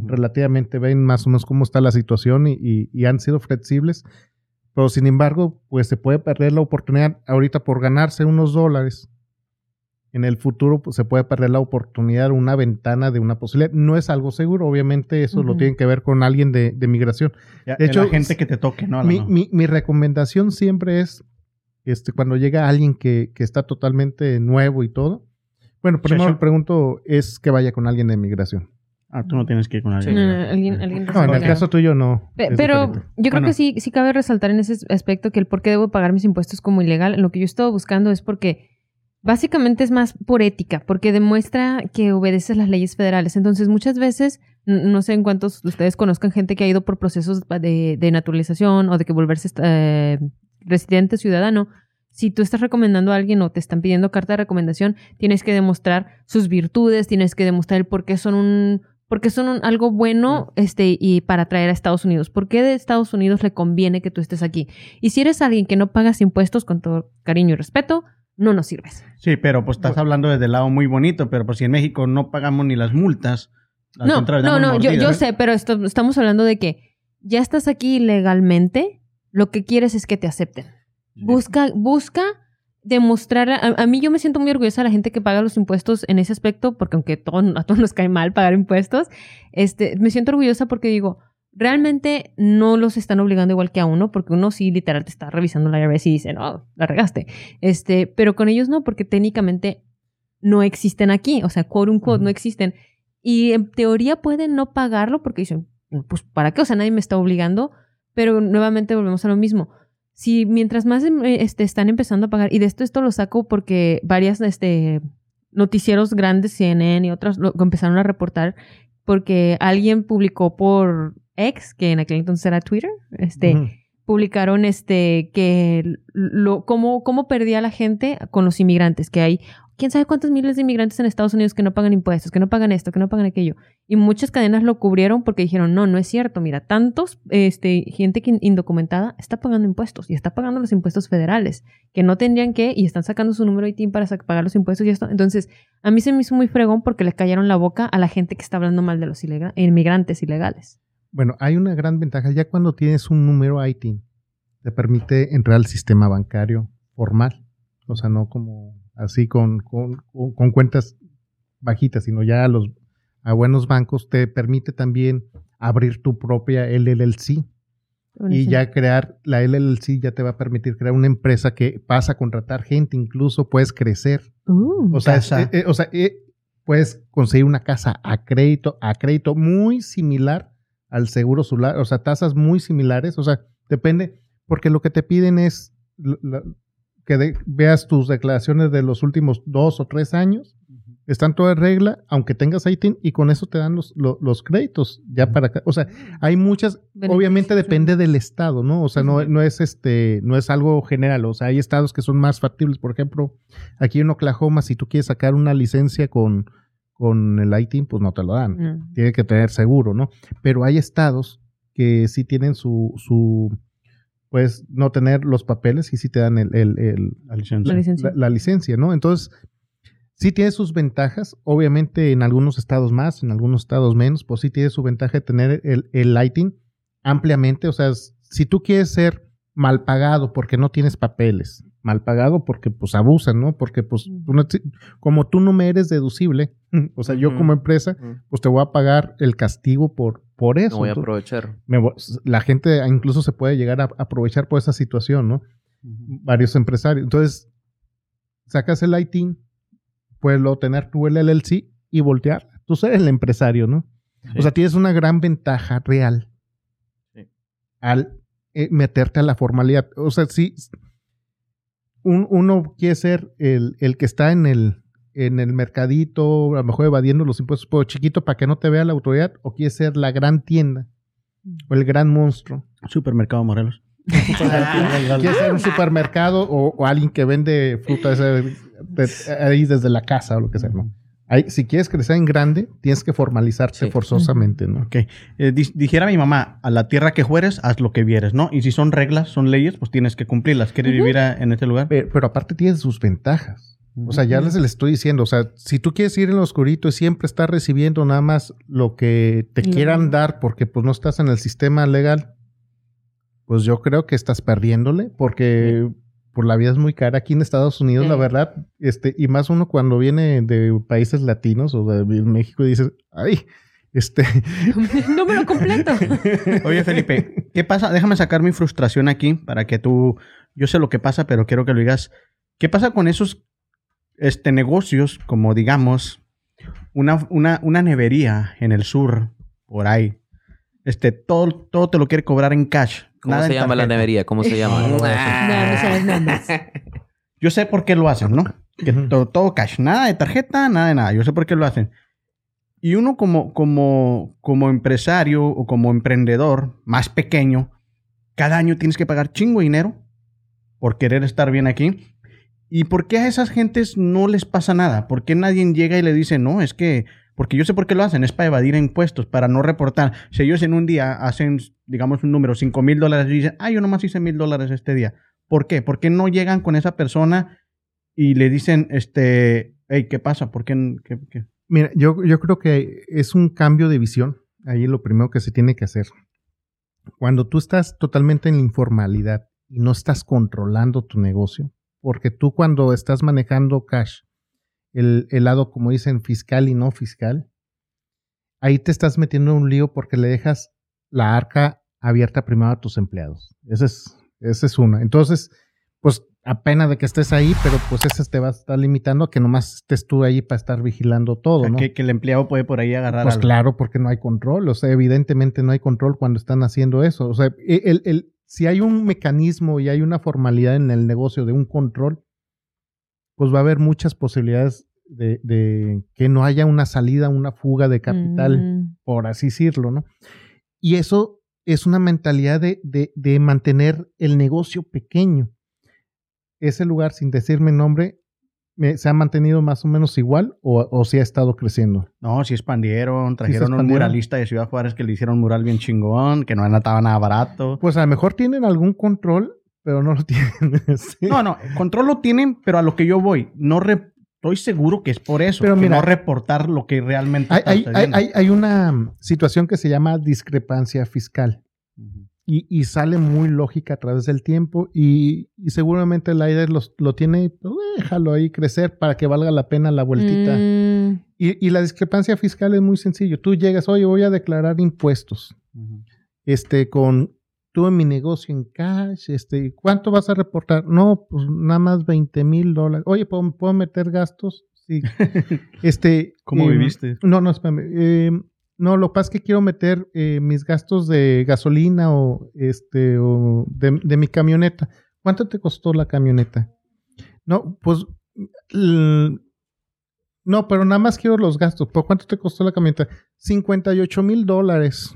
Relativamente ven más o menos cómo está la situación y, y- y han sido flexibles. Pero sin embargo, pues se puede perder la oportunidad ahorita por ganarse unos dólares. En el futuro pues, se puede perder la oportunidad, una ventana de una posibilidad. No es algo seguro, obviamente eso lo tienen que ver con alguien de, de migración. Ya, De hecho, la gente que te toque, ¿no? Mi, no. mi- mi recomendación siempre es, este, cuando llega alguien que, que está totalmente nuevo y todo, bueno, primero le pregunto es que vaya con alguien de migración. Ah, tú no tienes que ir con alguien. no, no, alguien, alguien No, en el caso tuyo no. Pe- Pero diferente. yo creo Bueno. que sí, sí cabe resaltar en ese aspecto que el por qué debo pagar mis impuestos como ilegal, lo que yo he estado buscando es porque básicamente es más por ética, porque demuestra que obedeces las leyes federales. Entonces, muchas veces, no sé en cuántos de ustedes conozcan gente que ha ido por procesos de, de naturalización o de que volverse eh, residente ciudadano. Si tú estás recomendando a alguien o te están pidiendo carta de recomendación, tienes que demostrar sus virtudes, tienes que demostrar el por qué son un porque son un- algo bueno este y para traer a Estados Unidos. ¿Por qué de Estados Unidos le conviene que tú estés aquí? Y si eres alguien que no pagas impuestos con todo cariño y respeto, no nos sirves. Sí, pero pues estás hablando desde el lado muy bonito, pero pues si en México no pagamos ni las multas. al No, no, no, yo, yo mordidas. sé, pero esto- estamos hablando de que ya estás aquí legalmente, lo que quieres es que te acepten. Busca, busca demostrar, a, a mí yo me siento muy orgullosa de la gente que paga los impuestos en ese aspecto, porque aunque todo- a todos nos cae mal pagar impuestos, este, me siento orgullosa porque digo, realmente no los están obligando igual que a uno, porque uno sí literal te está revisando la IRS y dice, no, la regaste. Este, pero con ellos no, porque técnicamente no existen aquí, o sea, quote unquote, no existen. Y en teoría pueden no pagarlo porque dicen, pues ¿para qué? O sea, nadie me está obligando, pero nuevamente volvemos a lo mismo. Si mientras más em, eh, este, están empezando a pagar, y de esto esto lo saco porque varias este, noticieros grandes, CNN y otros, lo, empezaron a reportar porque alguien publicó por X, que en aquel entonces era Twitter, este, publicaron este que lo cómo, cómo perdía la gente con los inmigrantes, que hay quién sabe cuántos miles de inmigrantes en Estados Unidos que no pagan impuestos, que no pagan esto, que no pagan aquello. Y muchas cadenas lo cubrieron porque dijeron, no, no es cierto, mira, tantos, este, gente indocumentada está pagando impuestos y está pagando los impuestos federales, que no tendrían que, y están sacando su número ITIN para pagar los impuestos y esto. Entonces, a mí se me hizo muy fregón porque le callaron la boca a la gente que está hablando mal de los ilega- inmigrantes ilegales. Bueno, hay una gran ventaja. Ya cuando tienes un número ITIN, te permite entrar al sistema bancario formal. O sea, no como así con, con, con- cuentas bajitas, sino ya a los a buenos bancos te permite también abrir tu propia LLC y ya crear la LLC ya te va a permitir crear una empresa que pasa a contratar gente, incluso puedes crecer. Uh, O sea, es- eh, eh, o sea eh, puedes conseguir una casa a crédito, a crédito muy similar al seguro solar, o sea, tasas muy similares, o sea, depende, porque lo que te piden es la- que de- veas tus declaraciones de los últimos dos o tres años, están todas en regla, aunque tengas ITIN, y con eso te dan los, lo- los créditos ya para acá. O sea, hay muchas, obviamente depende del estado, ¿no? O sea, no, no es este, no es algo general. O sea, hay estados que son más factibles. Por ejemplo, aquí en Oklahoma, si tú quieres sacar una licencia con, con el ITIN, pues no te lo dan. Tiene que tener seguro, ¿no? Pero hay estados que sí tienen su, su pues no tener los papeles y sí te dan el, el- el- La licencia. La licencia. la, la licencia, ¿no? Entonces, sí tiene sus ventajas. Obviamente, en algunos estados más, en algunos estados menos, pues sí tiene su ventaja de tener el, el lighting ampliamente. O sea, si tú quieres ser mal pagado porque no tienes papeles, mal pagado porque pues abusan, ¿no? Porque pues tú no como tú no me eres deducible, *laughs* o sea, yo como empresa, pues te voy a pagar el castigo por, por eso. No voy a aprovechar. me la gente incluso se puede llegar a aprovechar por esa situación, ¿no? Varios empresarios. Entonces, sacas el ITIN, puedes luego tener tu LLC y voltear. Tú eres el empresario, ¿no? Sí. O sea, tienes una gran ventaja real Sí. al eh, meterte a la formalidad. O sea, si un- uno quiere ser el, el que está en el, en el mercadito, a lo mejor evadiendo los impuestos, pero chiquito para que no te vea la autoridad, o quiere ser la gran tienda o el gran monstruo. Supermercado Morelos. *laughs* Quieres ser un supermercado o, o alguien que vende fruta ese- de- ahí desde la casa o lo que sea, ¿no? Ahí, si quieres crecer en grande, tienes que formalizarte Sí. forzosamente, ¿no? Ok. Eh, di- dijera mi mamá, a la tierra que fueres, haz lo que vieres, ¿no? Y si son reglas, son leyes, pues tienes que cumplirlas. ¿Quieres vivir a- en este lugar? Pero, pero aparte tiene sus ventajas. O sea, ya les, les estoy diciendo, o sea, si tú quieres ir en lo oscurito y siempre estás recibiendo nada más lo que te Lo- quieran dar porque pues no estás en el sistema legal, pues yo creo que estás perdiéndole porque por la vida es muy cara aquí en Estados Unidos, la verdad, este, y más uno cuando viene de países latinos o de México y dices, ay, este, *laughs* Número completo. *laughs* Oye, Felipe, ¿qué pasa? Déjame sacar mi frustración aquí para que tú. Yo sé lo que pasa, pero quiero que lo digas. ¿Qué pasa con esos este, negocios, como digamos, una, una, una nevería en el sur, por ahí? Este, todo, todo te lo quiere cobrar en cash. ¿Cómo nada se llama la nevería? ¿Cómo se llama? No, no, sabes nombres. *laughs* Yo sé por qué lo hacen, ¿no? Que todo, todo cash, nada de tarjeta, nada de nada. Yo sé por qué lo hacen. Y uno como, como, como empresario o como emprendedor más pequeño, cada año tienes que pagar chingo de dinero por querer estar bien aquí. ¿Y por qué a esas gentes no les pasa nada? ¿Por qué nadie llega y le dice, no, es que, porque yo sé por qué lo hacen, es para evadir impuestos, para no reportar. Si ellos en un día hacen, digamos, un número, 5 mil dólares y dicen, ah, yo nomás hice mil dólares este día. ¿Por qué? ¿Por qué no llegan con esa persona y le dicen, este, hey, ¿qué pasa? ¿Por qué? qué- qué?" Mira, yo, yo creo que es un cambio de visión. Ahí lo primero que se tiene que hacer. Cuando tú estás totalmente en la informalidad y no estás controlando tu negocio, porque tú cuando estás manejando cash, el, el lado, como dicen, fiscal y no fiscal, ahí te estás metiendo en un lío porque le dejas la arca abierta primero a tus empleados. Esa es, esa es una. Entonces, pues apenas de que estés ahí, pero pues ese te va a estar limitando a que nomás estés tú ahí para estar vigilando todo, O sea, ¿no? que, que el empleado puede por ahí agarrar Pues algo. claro, porque no hay control. O sea, evidentemente no hay control cuando están haciendo eso. O sea, e, el, el- si hay un mecanismo y hay una formalidad en el negocio de un control, pues va a haber muchas posibilidades de, de que no haya una salida, una fuga de capital, Mm. por así decirlo, ¿no? Y eso es una mentalidad de, de- de mantener el negocio pequeño. Ese lugar, sin decirme nombre, ¿se ha mantenido más o menos igual o, o si ha estado creciendo? No, si expandieron, trajeron un expandieron. muralista de Ciudad Juárez que le hicieron un mural bien chingón, que no estaba nada barato. Pues a lo mejor tienen algún control, pero no lo *laughs* tienen. sí. No, no, control lo tienen, pero a lo que yo voy, no re- estoy seguro que es por eso, Pero mira, no reportar lo que realmente hay, está hay- hay- una situación que se llama discrepancia fiscal. Y, y sale muy lógica a través del tiempo y, y seguramente el aire los- lo tiene, pues, déjalo ahí crecer para que valga la pena la vueltita. Mm. Y, y la discrepancia fiscal es muy sencillo. Tú llegas, oye, voy a declarar impuestos. Este, con tuve mi negocio en cash, este, ¿cuánto vas a reportar? No, pues nada más 20 mil dólares. Oye, ¿puedo, ¿puedo meter gastos? Sí. *laughs* Este. ¿Cómo em, viviste? No, no, espérame. em, no, lo que pasa es que quiero meter eh, mis gastos de gasolina o este o de, de mi camioneta. ¿Cuánto te costó la camioneta? No, pues l- no, pero nada más quiero los gastos. ¿Por cuánto te costó la camioneta? 58 mil dólares.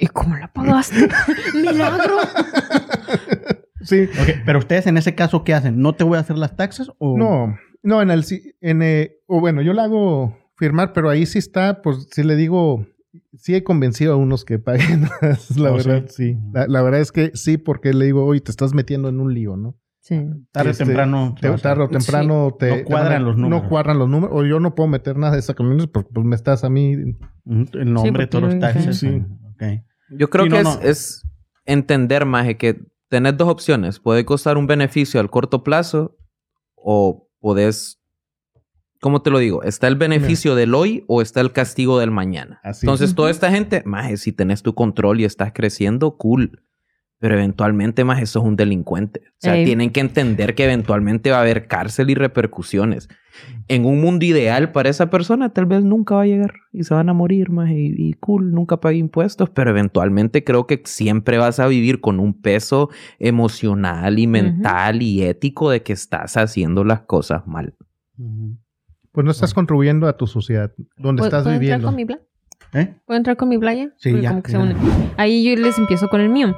¿Y cómo la pagaste? *laughs* ¡Milagro! Sí. Ok, pero ustedes en ese caso, ¿qué hacen? ¿No te voy a hacer las taxas? O... No, no, en el en eh, o bueno, yo la hago firmar, pero ahí sí está, pues sí le digo, sí he convencido a unos que paguen, *laughs* la Oh, verdad, sí. sí. La, la verdad es que sí, porque le digo, oye, te estás metiendo en un lío, ¿no? Sí. Tarde o Este, temprano. Te- tarde o temprano te, No cuadran los números. No cuadran los números, o yo no puedo meter nada de esa camioneta porque pues me estás a mí. Ujú, El nombre, porque todos los taxes. sí. Ok. Yo creo Sí, que no, es, no. es entender, Maje, que tenés dos opciones. Puede costar un beneficio al corto plazo o podés... ¿Cómo te lo digo? ¿Está el beneficio del hoy o está el castigo del mañana? Así. Entonces, toda esta gente, Maje, si tenés tu control y estás creciendo, cool. Pero eventualmente, Maje, eso es un delincuente. O sea, Ey. tienen que entender que eventualmente va a haber cárcel y repercusiones. En un mundo ideal para esa persona, tal vez nunca va a llegar y se van a morir, Maje, y, y cool, nunca pague impuestos. Pero eventualmente creo que siempre vas a vivir con un peso emocional y mental y ético de que estás haciendo las cosas mal. Pues no estás contribuyendo a tu sociedad, donde ¿Puedo- estás ¿puedo entrar viviendo. con mi bla? ¿Eh? ¿Puedo entrar con mi playa? Sí, Porque ya, como que ya. se une. Ahí yo les empiezo con el mío.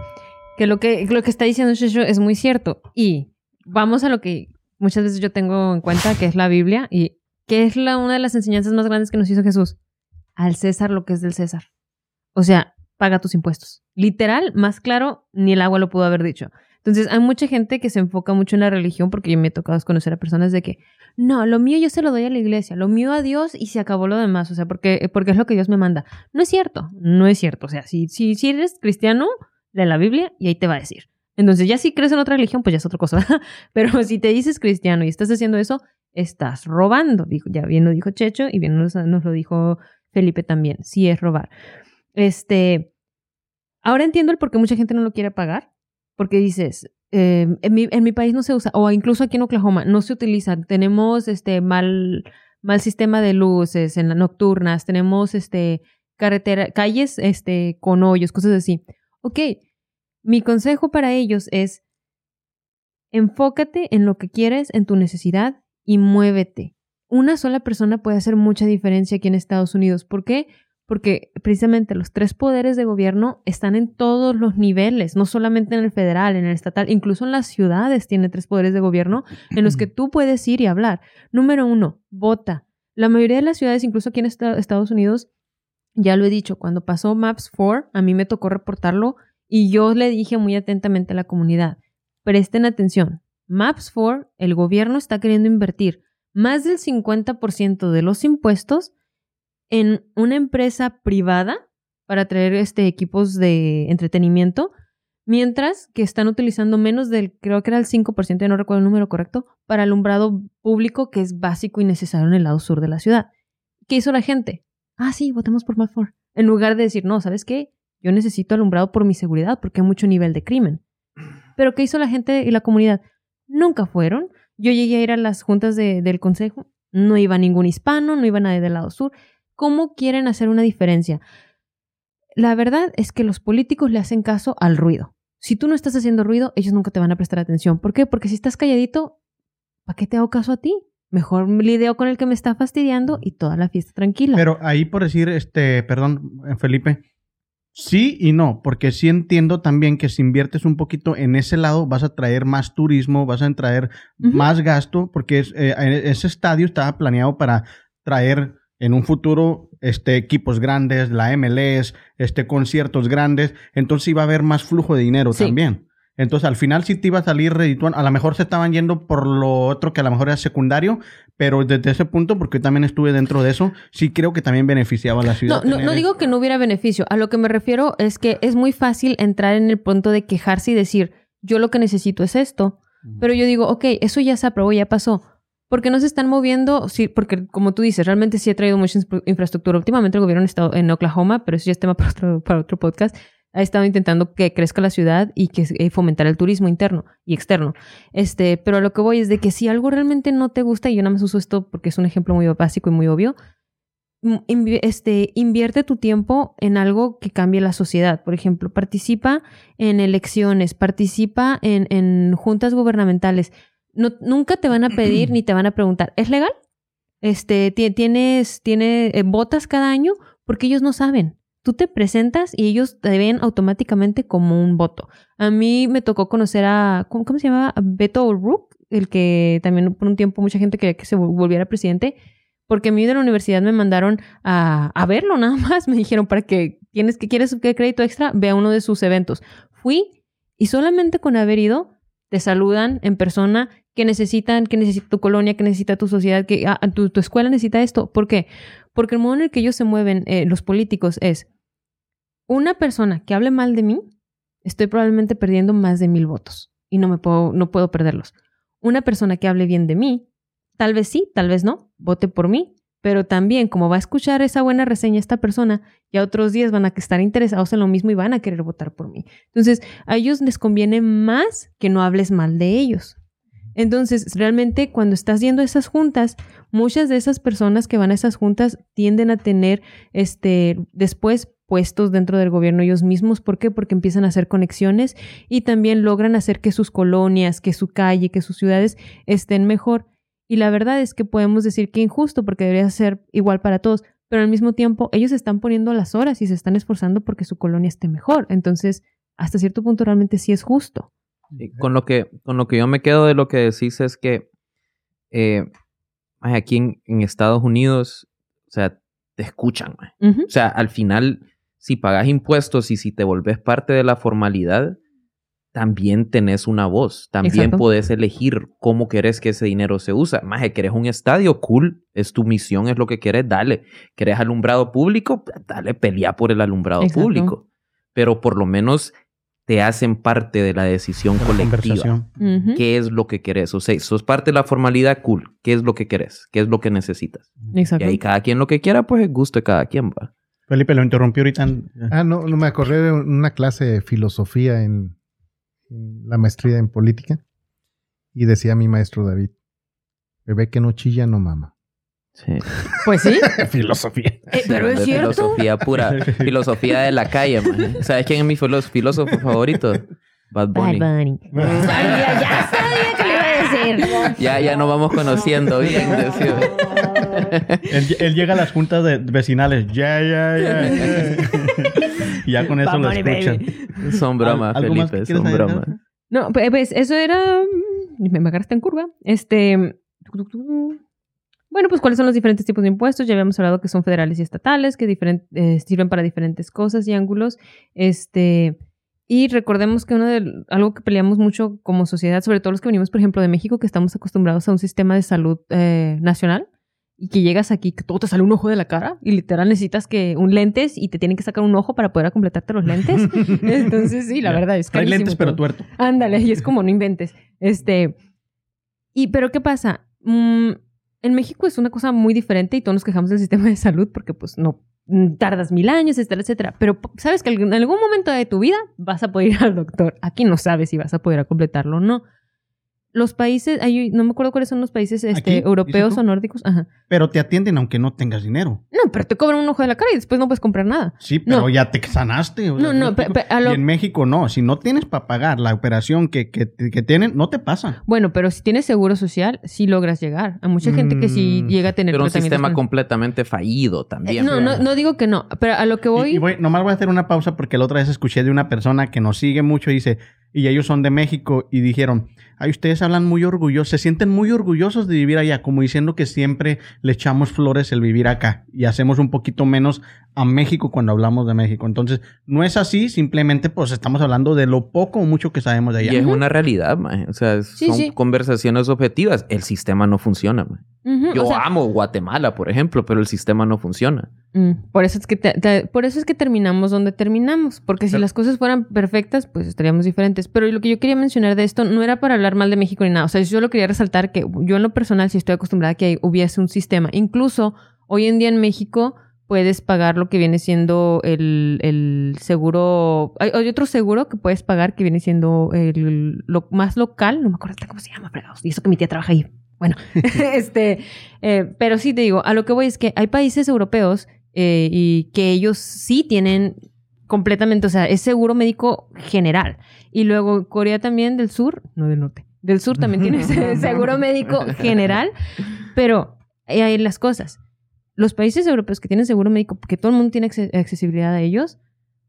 Que lo que, lo que está diciendo Shesho es muy cierto. Y vamos a lo que muchas veces yo tengo en cuenta, que es la Biblia. Y que es la, una de las enseñanzas más grandes que nos hizo Jesús. Al César lo que es del César. O sea, paga tus impuestos. Literal, más claro, ni el agua lo pudo haber dicho. Entonces, hay mucha gente que se enfoca mucho en la religión porque yo me he tocado conocer a personas de que, no, lo mío yo se lo doy a la iglesia, lo mío a Dios y se acabó lo demás, o sea, porque, porque es lo que Dios me manda. No es cierto, no es cierto. O sea, si, si, si eres cristiano, lee la Biblia y ahí te va a decir. Entonces, ya si crees en otra religión, pues ya es otra cosa. *laughs* Pero si te dices cristiano y estás haciendo eso, estás robando. Dijo, ya bien lo dijo Checho y bien nos, nos lo dijo Felipe también. Sí es robar. Este, ahora entiendo el por qué mucha gente no lo quiere pagar. Porque dices, eh, en, mi, país no se usa, o incluso aquí en Oklahoma, no se utiliza. Tenemos este mal, mal sistema de luces en las nocturnas, tenemos este carretera, calles este, con hoyos, cosas así. Ok, mi consejo para ellos es enfócate en lo que quieres, en tu necesidad y muévete. Una sola persona puede hacer mucha diferencia aquí en Estados Unidos. ¿Por qué? Porque precisamente los tres poderes de gobierno están en todos los niveles, no solamente en el federal, en el estatal, incluso en las ciudades tiene tres poderes de gobierno en los que tú puedes ir y hablar. Número uno, vota. La mayoría de las ciudades, incluso aquí en Estados Unidos, ya lo he dicho, cuando pasó Maps 4, a mí me tocó reportarlo y yo le dije muy atentamente a la comunidad, presten atención, Maps 4, el gobierno está queriendo invertir más del 50% de los impuestos en una empresa privada para traer este, equipos de entretenimiento, mientras que están utilizando menos del, creo que era el 5%, no recuerdo el número correcto, para alumbrado público que es básico y necesario en el lado sur de la ciudad. ¿Qué hizo la gente? Ah, sí, votamos por Malfour. En lugar de decir, no, ¿sabes qué? Yo necesito alumbrado por mi seguridad porque hay mucho nivel de crimen. Pero ¿qué hizo la gente y la comunidad? Nunca fueron. Yo llegué a ir a las juntas del consejo, no iba ningún hispano, no iba nadie del lado sur. ¿Cómo quieren hacer una diferencia? La verdad es que los políticos le hacen caso al ruido. Si tú no estás haciendo ruido, ellos nunca te van a prestar atención. ¿Por qué? Porque si estás calladito, ¿para qué te hago caso a ti? Mejor lidio con el que me está fastidiando y toda la fiesta tranquila. Pero ahí por decir, este, perdón, eh, Felipe, sí y no, porque sí entiendo también que si inviertes un poquito en ese lado, vas a traer más turismo, vas a traer más gasto, porque eh, ese estadio estaba planeado para traer en un futuro este, equipos grandes, la MLS, este, conciertos grandes, entonces iba a haber más flujo de dinero también. Entonces al final sí te iba a salir redituando, a lo mejor se estaban yendo por lo otro que a lo mejor era secundario, pero desde ese punto, porque yo también estuve dentro de eso, sí creo que también beneficiaba a la ciudad. No, no, no digo que no hubiera beneficio, a lo que me refiero es que es muy fácil entrar en el punto de quejarse y decir, yo lo que necesito es esto, pero yo digo, ok, eso ya se aprobó, ya pasó porque no se están moviendo, sí, porque como tú dices, realmente sí ha traído mucha infraestructura. Últimamente el gobierno ha estado en Oklahoma, pero eso ya es tema *laughs* para otro, para otro podcast, ha estado intentando que crezca la ciudad y que eh, fomentar el turismo interno y externo. Este, pero a lo que voy es de que si algo realmente no te gusta, y yo nada más uso esto porque es un ejemplo muy básico y muy obvio, mm, este, invierte tu tiempo en algo que cambie la sociedad. Por ejemplo, participa en elecciones, participa en, en juntas gubernamentales nunca te van a pedir *clears throat* ni te van a preguntar, ¿es legal? Este, tienes, tiene eh, botas cada año porque ellos no saben. Tú te presentas y ellos te ven automáticamente como un voto. A mí me tocó conocer a, ¿cómo, se llama? Beto O'Rourke, el que también por un tiempo mucha gente quería que se volviera presidente, porque a mí de la universidad me mandaron a, a verlo *laughs* nada más. Me dijeron, para que tienes que quieres que crédito extra, ve a uno de sus eventos. Fui y solamente con haber ido te saludan en persona, que necesitan, que necesita tu colonia, que necesita tu sociedad, que ah, tu, escuela necesita esto. ¿Por qué? Porque el modo en el que ellos se mueven, eh, los políticos, es una persona que hable mal de mí, estoy probablemente perdiendo más de mil votos y no me puedo, no puedo perderlos. Una persona que hable bien de mí, tal vez sí, tal vez no, vote por mí, pero también como va a escuchar esa buena reseña esta persona, ya otros días van a estar interesados en lo mismo y van a querer votar por mí. Entonces, a ellos les conviene más que no hables mal de ellos. Entonces, realmente cuando estás yendo a esas juntas, muchas de esas personas que van a esas juntas tienden a tener este después puestos dentro del gobierno ellos mismos. ¿Por qué? Porque empiezan a hacer conexiones y también logran hacer que sus colonias, que su calle, que sus ciudades estén mejor. Y la verdad es que podemos decir que injusto porque debería ser igual para todos, pero al mismo tiempo ellos están poniendo las horas y se están esforzando porque su colonia esté mejor. Entonces, hasta cierto punto realmente sí es justo. Con, lo que, con lo que yo me quedo de lo que decís es que eh, aquí en, Estados Unidos, o sea, te escuchan. O sea, al final, si pagas impuestos y si te volvés parte de la formalidad, también tenés una voz. También Exacto. podés elegir cómo querés que ese dinero se usa. Más que querés un estadio, cool. Es tu misión, es lo que querés, dale. ¿Querés alumbrado público? Dale, pelea por el alumbrado Exacto. público. Pero por lo menos te hacen parte de la decisión La colectiva. ¿Qué es lo que querés? O sea, sos parte de la formalidad, cool. ¿Qué es lo que querés? ¿Qué es lo que necesitas? Y Exacto. ahí cada quien lo que quiera, pues es gusto de cada quien, va. Felipe lo interrumpió ahorita. en- Ah, no, no me acordé de una clase de filosofía en, en la maestría en política. Y decía mi maestro David, bebé que no chilla no mama. Sí. Pues sí. *laughs* Filosofía. Eh, pero es de cierto. filosofía pura. filosofía de la calle, man. ¿Sabes quién es mi filó- filósofo favorito? Bad Bunny. Bad Bunny. Sabía, ya sabía que le iba a decir. Ya, ya nos vamos conociendo bien. decía. Él, él llega a las juntas de vecinales. Ya, ya, ya. ya. y ya con eso Bad lo Bunny, escuchan. baby. Son bromas, ¿Algo más que Felipe, son bromas. No, pues pues, eso era. mm, Me me agarraste en curva. Este. Bueno, pues cuáles son los diferentes tipos de impuestos. Ya habíamos hablado que son federales y estatales, que eh, sirven para diferentes cosas y ángulos. Este. Y recordemos que uno de algo que peleamos mucho como sociedad, sobre todo los que venimos, por ejemplo, de México, que estamos acostumbrados a un sistema de salud eh, nacional y que llegas aquí, que todo te sale un ojo de la cara y literal necesitas que un lentes y te tienen que sacar un ojo para poder completarte los lentes. *laughs* Entonces, sí, la verdad es que Trae lentes, pero tuerto. Ándale, y es como no inventes. Este. Y, pero ¿qué pasa? Mm, en México es una cosa muy diferente y todos nos quejamos del sistema de salud porque, pues, no mm, tardas mil años, etcétera, etcétera. Pero sabes que en algún momento de tu vida vas a poder ir al doctor. Aquí no sabes si vas a poder completarlo o no. Los países, hay- no me acuerdo cuáles son los países ¿Aquí? este, europeos o nórdicos. Ajá. Pero te atienden aunque no tengas dinero. No, pero te cobran un ojo de la cara y después no puedes comprar nada. Sí, pero No. ya te sanaste. o No, sea, no, a lo- Y en México no. Si no tienes para pagar la operación que, que, que tienen, no te pasa. Bueno, pero si tienes seguro social, sí logras llegar. Hay mucha gente que sí Mm, llega a tener Pero un sistema con- completamente fallido Eh, también. no, no, no digo que no, pero a lo que voy. Y, y voy, nomás voy a hacer una pausa porque la otra vez escuché de una persona que nos sigue mucho y dice, y ellos son de México y dijeron, ay, ustedes hablan muy orgullosos, se sienten muy orgullosos de vivir allá, como diciendo que siempre le echamos flores el vivir acá y hacemos un poquito menos a México cuando hablamos de México. Entonces, no es así, simplemente pues estamos hablando de lo poco o mucho que sabemos de allá. Y es una realidad, man. O sea, Sí, son sí. conversaciones objetivas. El sistema no funciona, man. Yo o sea, amo Guatemala, por ejemplo, pero el sistema no funciona. mm, por eso es que te- te- por eso es que terminamos donde terminamos, porque si las cosas fueran perfectas, pues estaríamos diferentes. Pero lo que yo quería mencionar de esto no era para hablar mal de México ni nada. O sea, yo lo quería resaltar que yo en lo personal sí estoy acostumbrada a que hubiese un sistema. Incluso hoy en día en México puedes pagar lo que viene siendo el, el seguro. Hay, hay otro seguro que puedes pagar que viene siendo el, lo más local. No me acuerdo cómo se llama, fregados. Y eso que mi tía trabaja ahí. Bueno, *laughs* *laughs* este, eh, pero sí te digo, a lo que voy es que hay países europeos eh, y que ellos sí tienen completamente, o sea, es seguro médico general. Y luego Corea también del sur, no del norte, del sur también tiene *laughs* seguro médico general, pero ahí hay las cosas. Los países europeos que tienen seguro médico, que todo el mundo tiene acce- accesibilidad a ellos,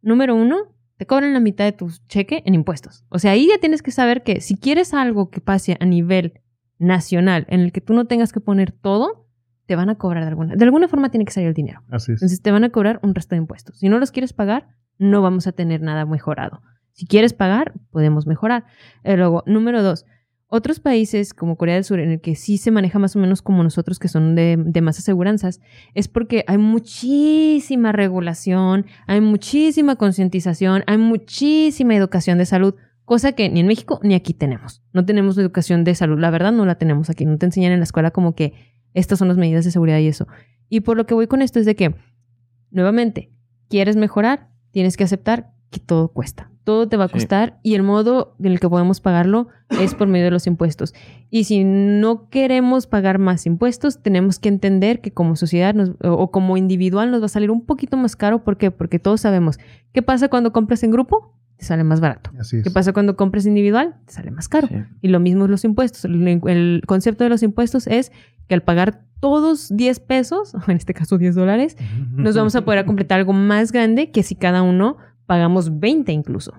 número uno, te cobran la mitad de tu cheque en impuestos. O sea, ahí ya tienes que saber que si quieres algo que pase a nivel nacional en el que tú no tengas que poner todo, te van a cobrar de alguna. De alguna forma tiene que salir el dinero. Así es. Entonces te van a cobrar un resto de impuestos. Si no los quieres pagar, no vamos a tener nada mejorado. Si quieres pagar, podemos mejorar. Eh, luego, número dos, otros países como Corea del Sur, en el que sí se maneja más o menos como nosotros, que son de, de más aseguranzas, es porque hay muchísima regulación, hay muchísima concientización, hay muchísima educación de salud, cosa que ni en México ni aquí tenemos. No tenemos educación de salud, la verdad no la tenemos aquí. No te enseñan en la escuela como que estas son las medidas de seguridad y eso. Y por lo que voy con esto es de que, nuevamente, quieres mejorar, tienes que aceptar que todo cuesta. Todo te va a Sí. costar y el modo en el que podemos pagarlo es por medio de los impuestos. Y si no queremos pagar más impuestos, tenemos que entender que como sociedad nos- o como individual nos va a salir un poquito más caro. ¿Por qué? Porque todos sabemos qué pasa cuando compras en grupo, te sale más barato. Así es. ¿Qué pasa cuando compras individual? Te sale más caro. Sí. Y lo mismo es los impuestos. El, el concepto de los impuestos es que al pagar todos 10 pesos, o *laughs* en este caso 10 dólares, nos vamos a poder completar algo más grande que si cada uno pagamos 20 incluso.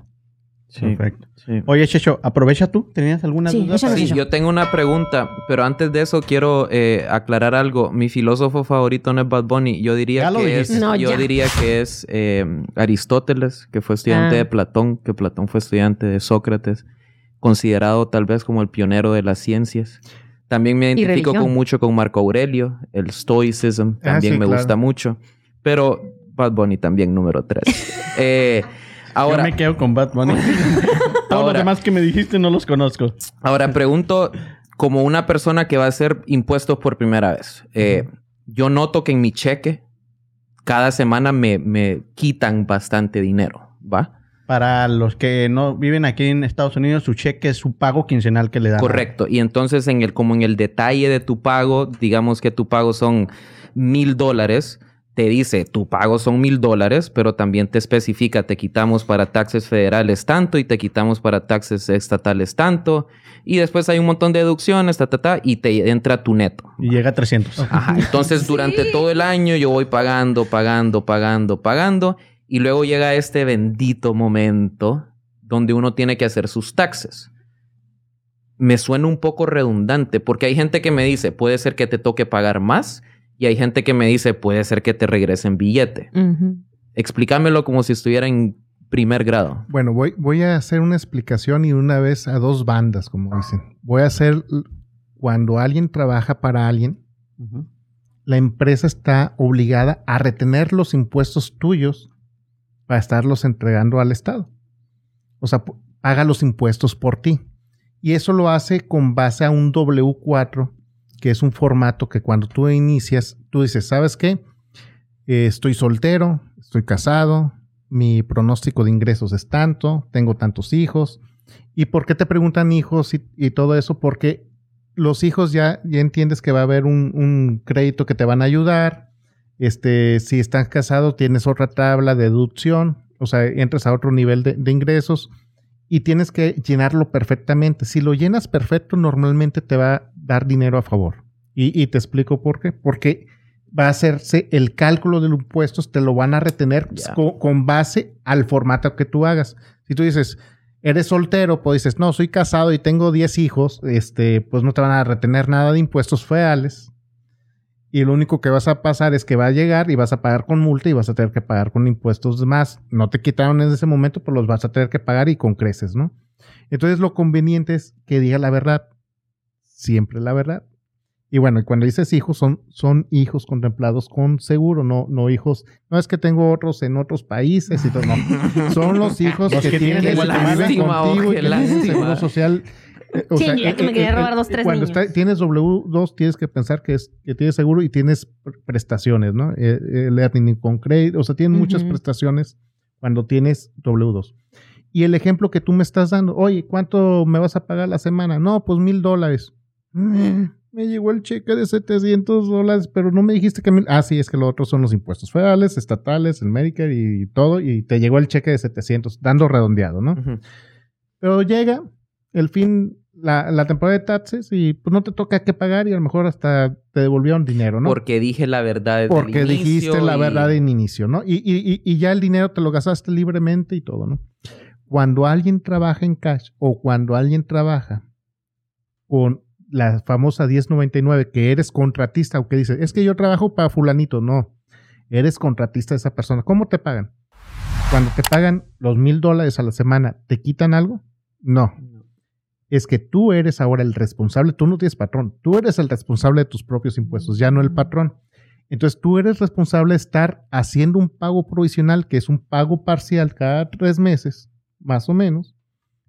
Sí. Perfecto. sí. Oye, Checho, aprovecha tú. ¿Tenías alguna Sí, duda? Sí, yo tengo una pregunta, pero antes de eso quiero eh, aclarar algo. Mi filósofo favorito no es Bad Bunny. Yo diría que es. No, yo ya. diría que es eh, Aristóteles, que fue estudiante Ah. de Platón, que Platón fue estudiante de Sócrates, considerado tal vez como el pionero de las ciencias. También me identifico con mucho con Marco Aurelio, el Stoicism Ah, también sí, me claro. gusta mucho, pero Bad Bunny también número tres. *laughs* Eh, ahora, Yo me quedo con Bad Bunny. *laughs* Todos los demás que me dijiste no los conozco. Ahora pregunto, como una persona que va a hacer impuestos por primera vez, eh, yo noto que en mi cheque cada semana me, me quitan bastante dinero, ¿va? Para los que no viven aquí en Estados Unidos, su cheque es su pago quincenal que le dan. Correcto. Y entonces, en el, como en el detalle de tu pago, digamos que tu pago son mil dólares, te dice tu pago son mil dólares, pero también te especifica, te quitamos para taxes federales tanto y te quitamos para taxes estatales tanto. Y después hay un montón de deducciones, ta, ta, ta, y te entra tu neto. Y llega a 300. Ajá. Entonces, durante todo el año yo voy pagando, pagando, pagando, pagando. Y luego llega este bendito momento donde uno tiene que hacer sus taxes. Me suena un poco redundante porque hay gente que me dice, puede ser que te toque pagar más. Y hay gente que me dice, puede ser que te regresen billete. Explícamelo como si estuviera en primer grado. Bueno, voy, voy a hacer una explicación y una vez a dos bandas, como dicen. Voy a hacer cuando alguien trabaja para alguien, la empresa está obligada a retener los impuestos tuyos para estarlos entregando al Estado. O sea, paga los impuestos por ti. Y eso lo hace con base a un W4, que es un formato que cuando tú inicias, tú dices, ¿sabes qué? Eh, estoy soltero, estoy casado, mi pronóstico de ingresos es tanto, tengo tantos hijos. ¿Y por qué te preguntan hijos y, y todo eso? Porque los hijos ya, ya entiendes que va a haber un, crédito que te van a ayudar. Este, si estás casado, tienes otra tabla de deducción, o sea, entras a otro nivel de, de ingresos y tienes que llenarlo perfectamente. Si lo llenas perfecto, normalmente te va dar dinero a favor. Y, y te explico por qué. Porque va a hacerse el cálculo de los impuestos, te lo van a retener con, con base al formato que tú hagas. Si tú dices, eres soltero, pues dices, no, soy casado y tengo 10 hijos, este, pues no te van a retener nada de impuestos federales. Y lo único que vas a pasar es que va a llegar y vas a pagar con multa y vas a tener que pagar con impuestos más. No te quitaron en ese momento, pero los vas a tener que pagar y con creces, ¿no? Entonces lo conveniente es que diga la verdad, siempre la verdad. Y bueno, y cuando dices hijos, son, son hijos contemplados con seguro, no, no hijos, no es que tengo otros en otros países y todo, no. *laughs* Son los hijos Los que, que tienen tienen lástima, y que tienen seguro social. Eh, o Sí, sea, ya que me eh, quería eh, robar eh, dos, tres Cuando niños. está- tienes W2, tienes que pensar que, es, que tienes seguro y tienes pr- prestaciones, ¿no? Eh, el Earning con Credit, o sea, tienes muchas prestaciones cuando tienes W2. Y el ejemplo que tú me estás dando, oye, ¿cuánto me vas a pagar la semana? No, pues mil dólares. *laughs* Me llegó el cheque de 700 dólares, pero no me dijiste que mil. Ah, sí, es que lo otro son los impuestos federales, estatales, el Medicare y todo, y te llegó el cheque de 700, dando redondeado, ¿no? Pero llega el fin, la, la temporada de taxes y pues no te toca qué pagar y a lo mejor hasta te devolvieron dinero, ¿no? Porque dije la verdad desde el Porque dijiste la verdad en inicio, ¿no? Y, y- y- y ya el dinero te lo gastaste libremente y todo, ¿no? Cuando alguien trabaja en cash o cuando alguien trabaja con la famosa 1099, que eres contratista o que dices, es que yo trabajo para fulanito, no, eres contratista de esa persona. ¿Cómo te pagan? Cuando te pagan los mil dólares a la semana, ¿te quitan algo? No. Es que tú eres ahora el responsable, tú no tienes patrón, tú eres el responsable de tus propios impuestos, ya no el patrón. Entonces tú eres responsable de estar haciendo un pago provisional, que es un pago parcial cada tres meses, más o menos,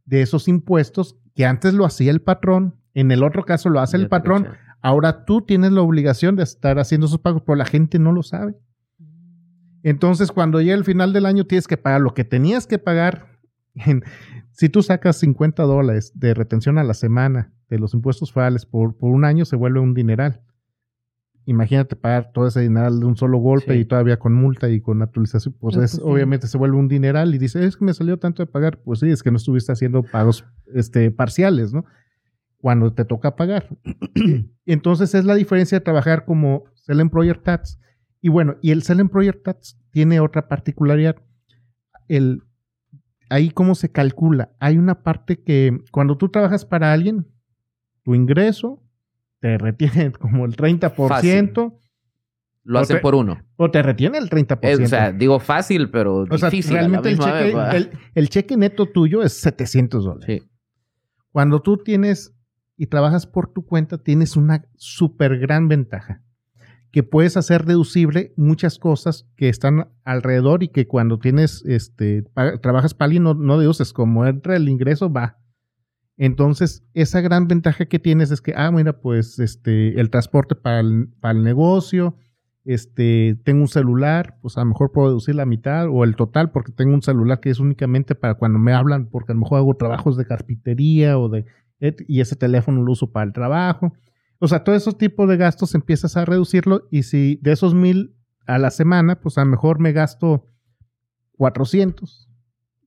de esos impuestos que antes lo hacía el patrón, en el otro caso lo hace el patrón, ahora tú tienes la obligación de estar haciendo esos pagos, pero la gente no lo sabe. Entonces cuando llega el final del año tienes que pagar lo que tenías que pagar. en- si tú sacas 50 dólares de retención a la semana de los impuestos federales por, por un año, se vuelve un dineral. Imagínate pagar todo ese dineral de un solo golpe Sí. y todavía con multa y con actualización, pues, No, es, pues sí. obviamente se vuelve un dineral y dice, es que me salió tanto de pagar. Pues sí, es que no estuviste haciendo pagos este, parciales, ¿no? Cuando te toca pagar. Entonces es la diferencia de trabajar como Self-Employer Tax. Y bueno, y el Self-Employer Tax tiene otra particularidad. El, ahí cómo se calcula. Hay una parte que cuando tú trabajas para alguien, tu ingreso te retiene *laughs* como el 30%. Lo O hacen te- por uno. O te retiene el 30%. Es, o sea, digo fácil, pero O sea, difícil. realmente el cheque, vez, ¿va? el- el cheque neto tuyo es 700 dólares. Sí. Cuando tú tienes y trabajas por tu cuenta, tienes una súper gran ventaja. Que puedes hacer deducible muchas cosas que están alrededor y que cuando tienes, este, trabajas alguien no, no deduces. Como entra el ingreso, va. Entonces, esa gran ventaja que tienes es que, ah, mira, pues, este, el transporte para el, para el negocio, este, tengo un celular, pues a lo mejor puedo deducir la mitad o el total porque tengo un celular que es únicamente para cuando me hablan, porque a lo mejor hago trabajos de carpintería o de, y ese teléfono lo uso para el trabajo. O sea, todo esos tipos de gastos empiezas a reducirlo y si de esos mil a la semana, pues a lo mejor me gasto 400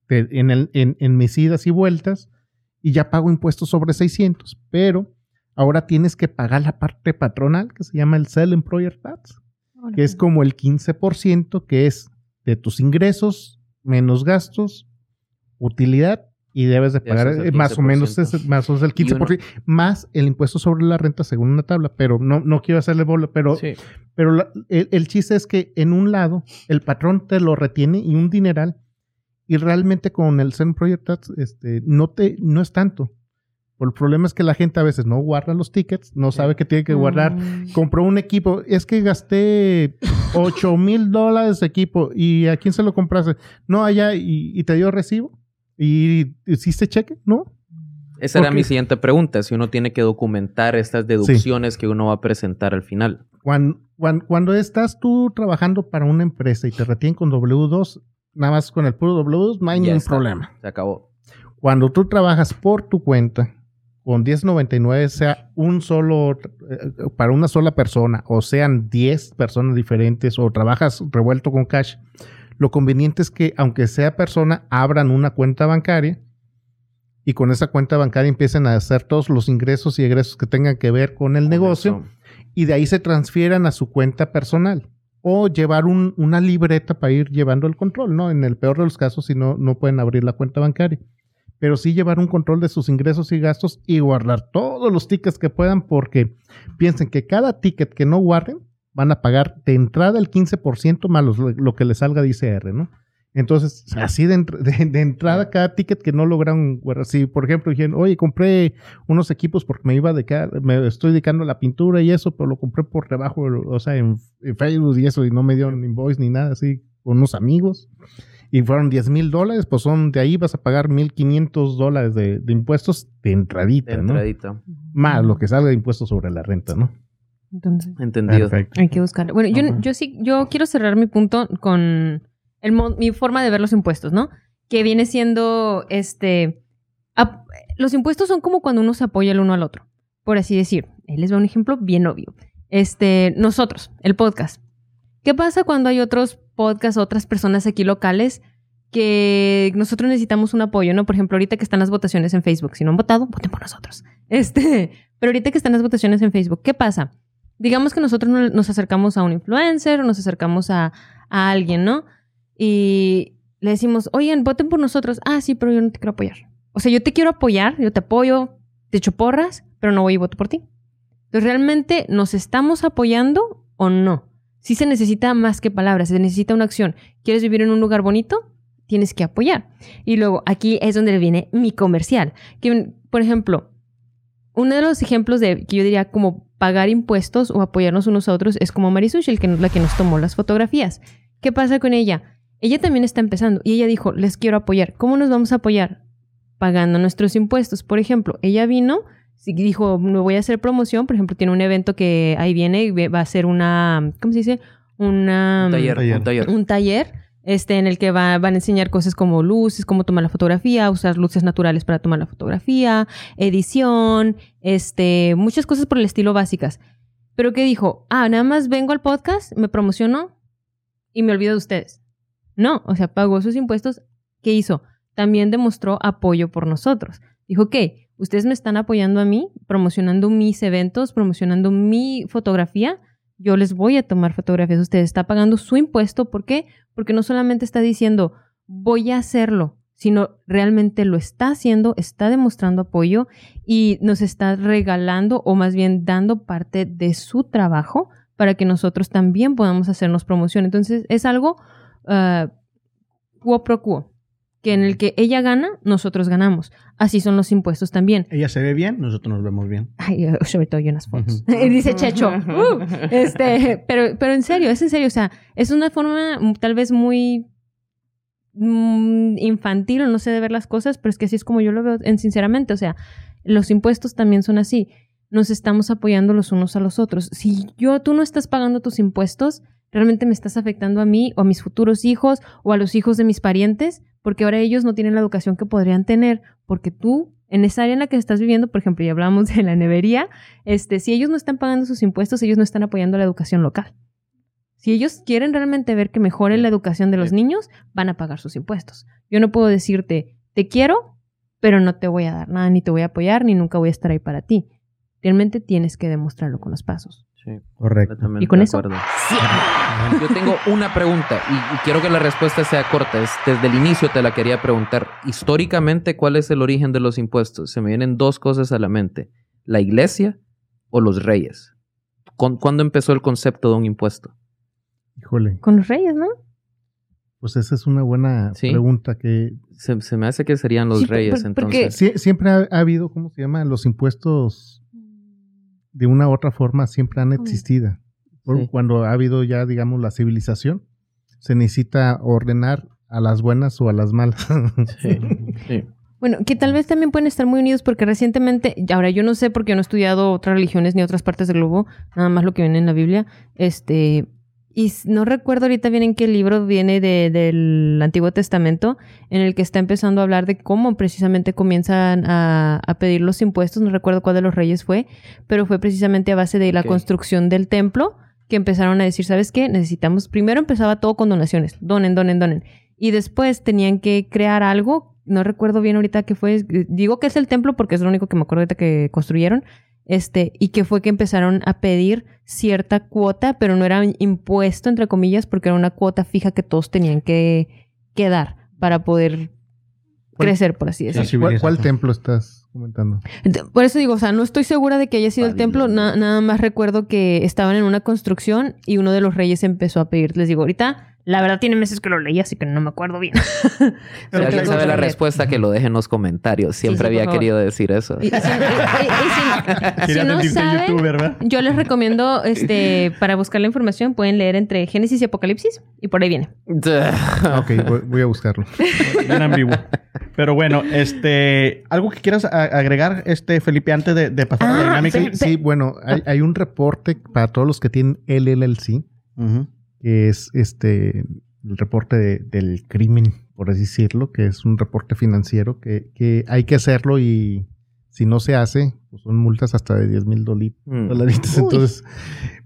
de- en, el, en, en mis idas y vueltas y ya pago impuestos sobre 600, pero ahora tienes que pagar la parte patronal que se llama el Self Employer Tax que es como el 15%, que es de tus ingresos menos gastos, utilidad, y debes de pagar eh, más o menos 15%. ese- más o menos el Y uno- 15%, más el impuesto sobre la renta según una tabla, pero no, no quiero hacerle bola, pero, Sí. pero la- el, el chiste es que en un lado el patrón te lo retiene y un dineral, y realmente con el Zen Project Tax este, no, te, no es tanto. El problema es que la gente a veces no guarda los tickets, no sabe que tiene que guardar compró un equipo. Es que gasté 8 mil dólares de equipo. ¿Y a quién se lo compraste? No, allá. ¿Y, y te dio recibo? ¿Y hiciste cheque? No. Esa era mi siguiente pregunta, si uno tiene que documentar estas deducciones que uno va a presentar al final. Cuando, cuando, cuando estás tú trabajando para una empresa y te retienen con W2, nada más con el puro W2, no hay Ya ningún está. problema. Se acabó. Cuando tú trabajas por tu cuenta, con 1099, sea un solo, eh, para una sola persona, o sean 10 personas diferentes, o trabajas revuelto con cash, lo conveniente es que, aunque sea persona, abran una cuenta bancaria y con esa cuenta bancaria empiecen a hacer todos los ingresos y egresos que tengan que ver con el negocio y de ahí se transfieran a su cuenta personal. O llevar un- una libreta para ir llevando el control, ¿no? En el peor de los casos, si no, no pueden abrir la cuenta bancaria. Pero sí llevar un control de sus ingresos y gastos y guardar todos los tickets que puedan, porque piensen que cada ticket que no guarden van a pagar de entrada el 15% más los- lo que les salga de ICR, ¿no? Entonces, así de, entr- de- de entrada, cada ticket que no lograron. Si, por ejemplo, dijeron, oye, compré unos equipos porque me iba a dedicar, me estoy dedicando a la pintura y eso, pero lo compré por debajo, o sea, en, en Facebook y eso, y no me dieron invoice ni nada, así, con unos amigos. Y fueron 10 mil dólares, pues son de ahí vas a pagar 1.500 dólares de, de impuestos de entradita, De ¿no? entradita. Más lo que salga de impuestos sobre la renta, ¿no? Entonces, Entendido. Perfecto. hay que buscarlo. Bueno, yo, yo sí, yo quiero cerrar mi punto con el mo- mi forma de ver los impuestos, ¿no? Que viene siendo, este, los impuestos son como cuando uno se apoya el uno al otro, por así decir. Él les va un ejemplo bien obvio. Este, nosotros, el podcast. ¿Qué pasa cuando hay otros podcasts, otras personas aquí locales que nosotros necesitamos un apoyo, ¿no? Por ejemplo, ahorita que están las votaciones en Facebook, si no han votado, voten por nosotros. Este, *laughs* pero ahorita que están las votaciones en Facebook, ¿qué pasa? Digamos que nosotros no- nos acercamos a un influencer o nos acercamos a, a alguien, ¿no? Y le decimos, oigan, voten por nosotros. Ah, sí, pero yo no te quiero apoyar. O sea, yo te quiero apoyar, yo te apoyo, te echo porras, pero no voy y voto por ti. Entonces, ¿realmente nos estamos apoyando o no? Sí se necesita más que palabras, se necesita una acción. ¿Quieres vivir en un lugar bonito? Tienes que apoyar. Y luego, aquí es donde viene mi comercial. Que, por ejemplo, uno de los ejemplos de que yo diría como pagar impuestos o apoyarnos unos a otros es como Marisushi, el que, la que nos tomó las fotografías. ¿Qué pasa con ella? Ella también está empezando y ella dijo, les quiero apoyar. ¿Cómo nos vamos a apoyar? Pagando nuestros impuestos. Por ejemplo, ella vino, dijo, me voy a hacer promoción. Por ejemplo, tiene un evento que ahí viene y va a ser una, ¿cómo se dice? Una, Un taller, taller. un taller. un taller este, en el que va- van a enseñar cosas como luces, cómo tomar la fotografía, usar luces naturales para tomar la fotografía, edición, este, muchas cosas por el estilo básicas. Pero que dijo, ah, nada más vengo al podcast, me promociono y me olvido de ustedes. No, o sea, pagó sus impuestos. ¿Qué hizo? También demostró apoyo por nosotros. Dijo, ok, ustedes me están apoyando a mí, promocionando mis eventos, promocionando mi fotografía. Yo les voy a tomar fotografías ustedes. Está pagando su impuesto. ¿Por qué? Porque no solamente está diciendo, voy a hacerlo, sino realmente lo está haciendo, está demostrando apoyo y nos está regalando o más bien dando parte de su trabajo para que nosotros también podamos hacernos promoción. Entonces es algo uh, quo pro quo, que en el que ella gana, nosotros ganamos. Así son los impuestos también. Ella se ve bien, nosotros nos vemos bien. Ay, sobre todo yo en las fotos. *laughs* Dice Checho. *laughs* Uh, este, pero, pero en serio, es en serio. O sea, es una forma tal vez muy mm, infantil o no sé de ver las cosas, pero es que así es como yo lo veo, en, sinceramente. O sea, los impuestos también son así. Nos estamos apoyando los unos a los otros. Si yo, tú no estás pagando tus impuestos, realmente me estás afectando a mí o a mis futuros hijos o a los hijos de mis parientes, porque ahora ellos no tienen la educación que podrían tener, porque tú en esa área en la que estás viviendo, por ejemplo, ya hablamos *laughs* de la nevería, este, si ellos no están pagando sus impuestos, ellos no están apoyando la educación local. Si ellos quieren realmente ver que mejore la educación de los niños, van a pagar sus impuestos. Yo no puedo decirte, te quiero, pero no te voy a dar nada, ni te voy a apoyar, ni nunca voy a estar ahí para ti. Realmente tienes que demostrarlo con los pasos. Sí, Correcto. ¿Y con eso? Sí. Yo tengo una pregunta y, y, quiero que la respuesta sea corta. Es, desde el inicio te la quería preguntar. Históricamente, ¿cuál es el origen de los impuestos? Se me vienen dos cosas a la mente. ¿La iglesia o los reyes? ¿Cuándo empezó el concepto de un impuesto? Híjole. Con los reyes, ¿no? Pues esa es una buena ¿Sí? pregunta que... Se, se, me hace que serían los Sí, reyes por- entonces. Sie- siempre ha, ha habido, ¿cómo se llama? Los impuestos de una u otra forma siempre han existido. Sí. Cuando ha habido ya, digamos, la civilización, se necesita ordenar a las buenas o a las malas. *laughs* Sí, sí. Bueno, que tal vez también pueden estar muy unidos porque recientemente, ahora yo no sé porque no he estudiado otras religiones ni otras partes del globo, nada más lo que viene en la Biblia, este, y no recuerdo ahorita bien en qué libro viene de- del Antiguo Testamento, en el que está empezando a hablar de cómo precisamente comienzan a, a pedir los impuestos, no recuerdo cuál de los reyes fue, pero fue precisamente a base de la construcción del templo que empezaron a decir, ¿sabes qué? Necesitamos, primero empezaba todo con donaciones, donen, donen, donen. Y después tenían que crear algo, no recuerdo bien ahorita qué fue, digo que es el templo porque es lo único que me acuerdo ahorita que construyeron, este, y que fue que empezaron a pedir cierta cuota, pero no era impuesto, entre comillas, porque era una cuota fija que todos tenían que, que dar para poder ¿Cuál- crecer, por así decirlo. Sí, ¿Cuál, templo estás comentando? Ent- Por eso digo, o sea, no estoy segura de que haya sido el templo, na- nada más recuerdo que estaban en una construcción y uno de los reyes empezó a pedir, les digo, ahorita, la verdad tiene meses que lo leí, así que no me acuerdo bien. *laughs* Si alguien sabe la respuesta, que lo deje en los comentarios. Siempre sí, había querido decir eso. Y, y si, y- y- y si- si Quería no *laughs* yo les recomiendo, este, para buscar la información, pueden leer entre Génesis y Apocalipsis y por ahí viene. *laughs* Ok, voy, voy a buscarlo. Ven en vivo. Pero bueno, este, algo que quieras agregar, este Felipe, antes de, de pasar a la Ah, dinámica. Sí, sí, bueno, hay, hay un reporte para todos los que tienen LLC, Ujú. Que es este el reporte de- del crimen, por así decirlo, que es un reporte financiero que, que hay que hacerlo y si no se hace, pues son multas hasta de 10 mil Mm. dolaritos. Uy. Entonces,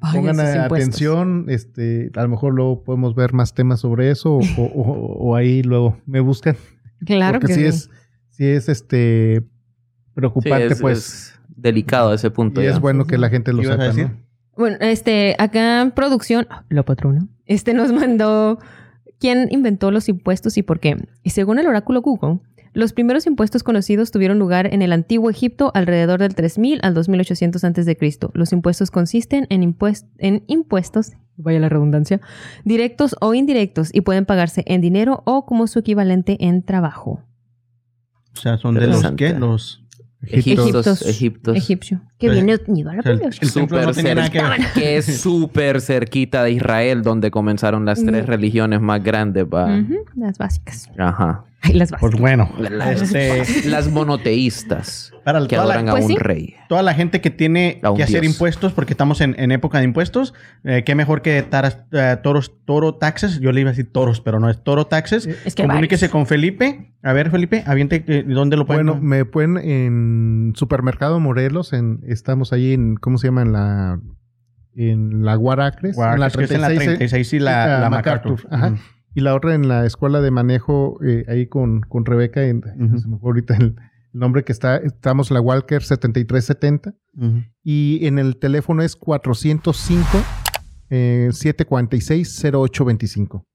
Vaya pongan impuestos. atención, este, a lo mejor luego podemos ver más temas sobre eso o, o- o- o ahí luego me buscan. Claro porque que sí sí. es, sí es este Sí, preocupante, es, pues. es delicado ese punto. y ya. es bueno que la gente lo ¿Qué ibas a sepa. Bueno, este, acá en producción, la patrona, este nos mandó quién inventó los impuestos y por qué. Y según el oráculo Google, los primeros impuestos conocidos tuvieron lugar en el antiguo Egipto alrededor del 3000 al 2800 a.C. Los impuestos consisten en, impuest- en impuestos, vaya la redundancia, directos o indirectos y pueden pagarse en dinero o como su equivalente en trabajo. O sea, son de los que los. Egiptos, Egiptos. Egiptos. Egipcio. Que viene unido a la el- el no nada que es súper cerquita de Israel, donde comenzaron las tres Mm. religiones más grandes. las básicas. Ajá. Las. Pues bueno, Las, este, las monoteístas para que toda la, adoran a Pues un sí. rey. toda la gente que tiene que hacer dios. impuestos, porque estamos en, en época de impuestos, eh, qué mejor que taras- eh, toros, toro taxes. Yo le iba a decir toros, pero no es toro taxes. Es que hay Comuníquese varios. con Felipe. A ver, Felipe, aviente eh, dónde lo pueden. Bueno, me pueden en Supermercado Morelos, en, estamos ahí en, ¿cómo se llama? En la, en la Guaracres. Guau, en la es que es en la 36 y la, la MacArthur, MacArthur. ajá. Ujú. Y la otra en la escuela de manejo, eh, ahí con, con Rebeca, en, se me fue ahorita el, el nombre que está, estamos en la Walker 7370. Ujú. Y en el teléfono es 405 eh, 746 0825.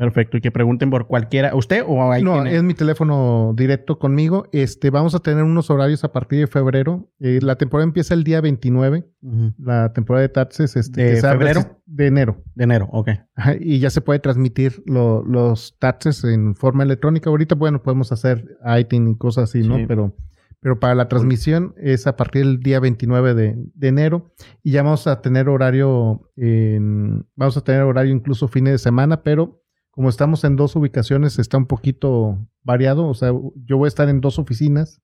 Perfecto. Y que pregunten por cualquiera. ¿Usted o hay No, quien- es mi teléfono directo conmigo. Este, vamos a tener unos horarios a partir de febrero. Eh, la temporada empieza el día 29, Ujú. la temporada de taxes. Este, ¿De que se abre febrero? De enero. De enero, ok. Ajá, y ya se puede transmitir lo- los taxes en forma electrónica. Ahorita, bueno, podemos hacer ITIN y cosas así, ¿no? Sí. Pero, pero para la transmisión es a partir del día 29 de, de enero. Y ya vamos a tener horario, en- vamos a tener horario incluso fines de semana, pero como estamos en dos ubicaciones, está un poquito variado. O sea, yo voy a estar en dos oficinas.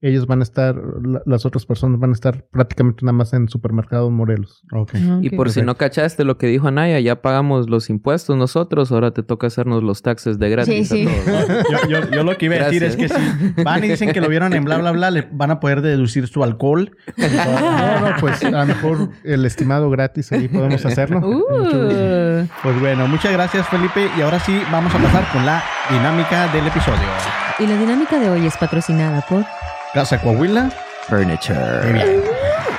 Ellos van a estar, la- las otras personas van a estar prácticamente nada más en Supermercado Morelos. Ok. Y por si no cachaste lo que dijo Anaya, ya pagamos los impuestos nosotros, ahora te toca hacernos los taxes de gratis Sí, sí. a todos. *laughs* Yo, yo- yo lo que iba a decir es que si van y dicen que lo vieron en bla, bla, bla, le van a poder deducir su alcohol. No, no, pues a lo mejor el estimado gratis ahí podemos hacerlo. Uh, Pues bueno, muchas gracias Felipe. Y ahora sí, vamos a pasar con la dinámica del episodio. y la dinámica de hoy es patrocinada por... Casa Coahuila. Muy Furniture. bien.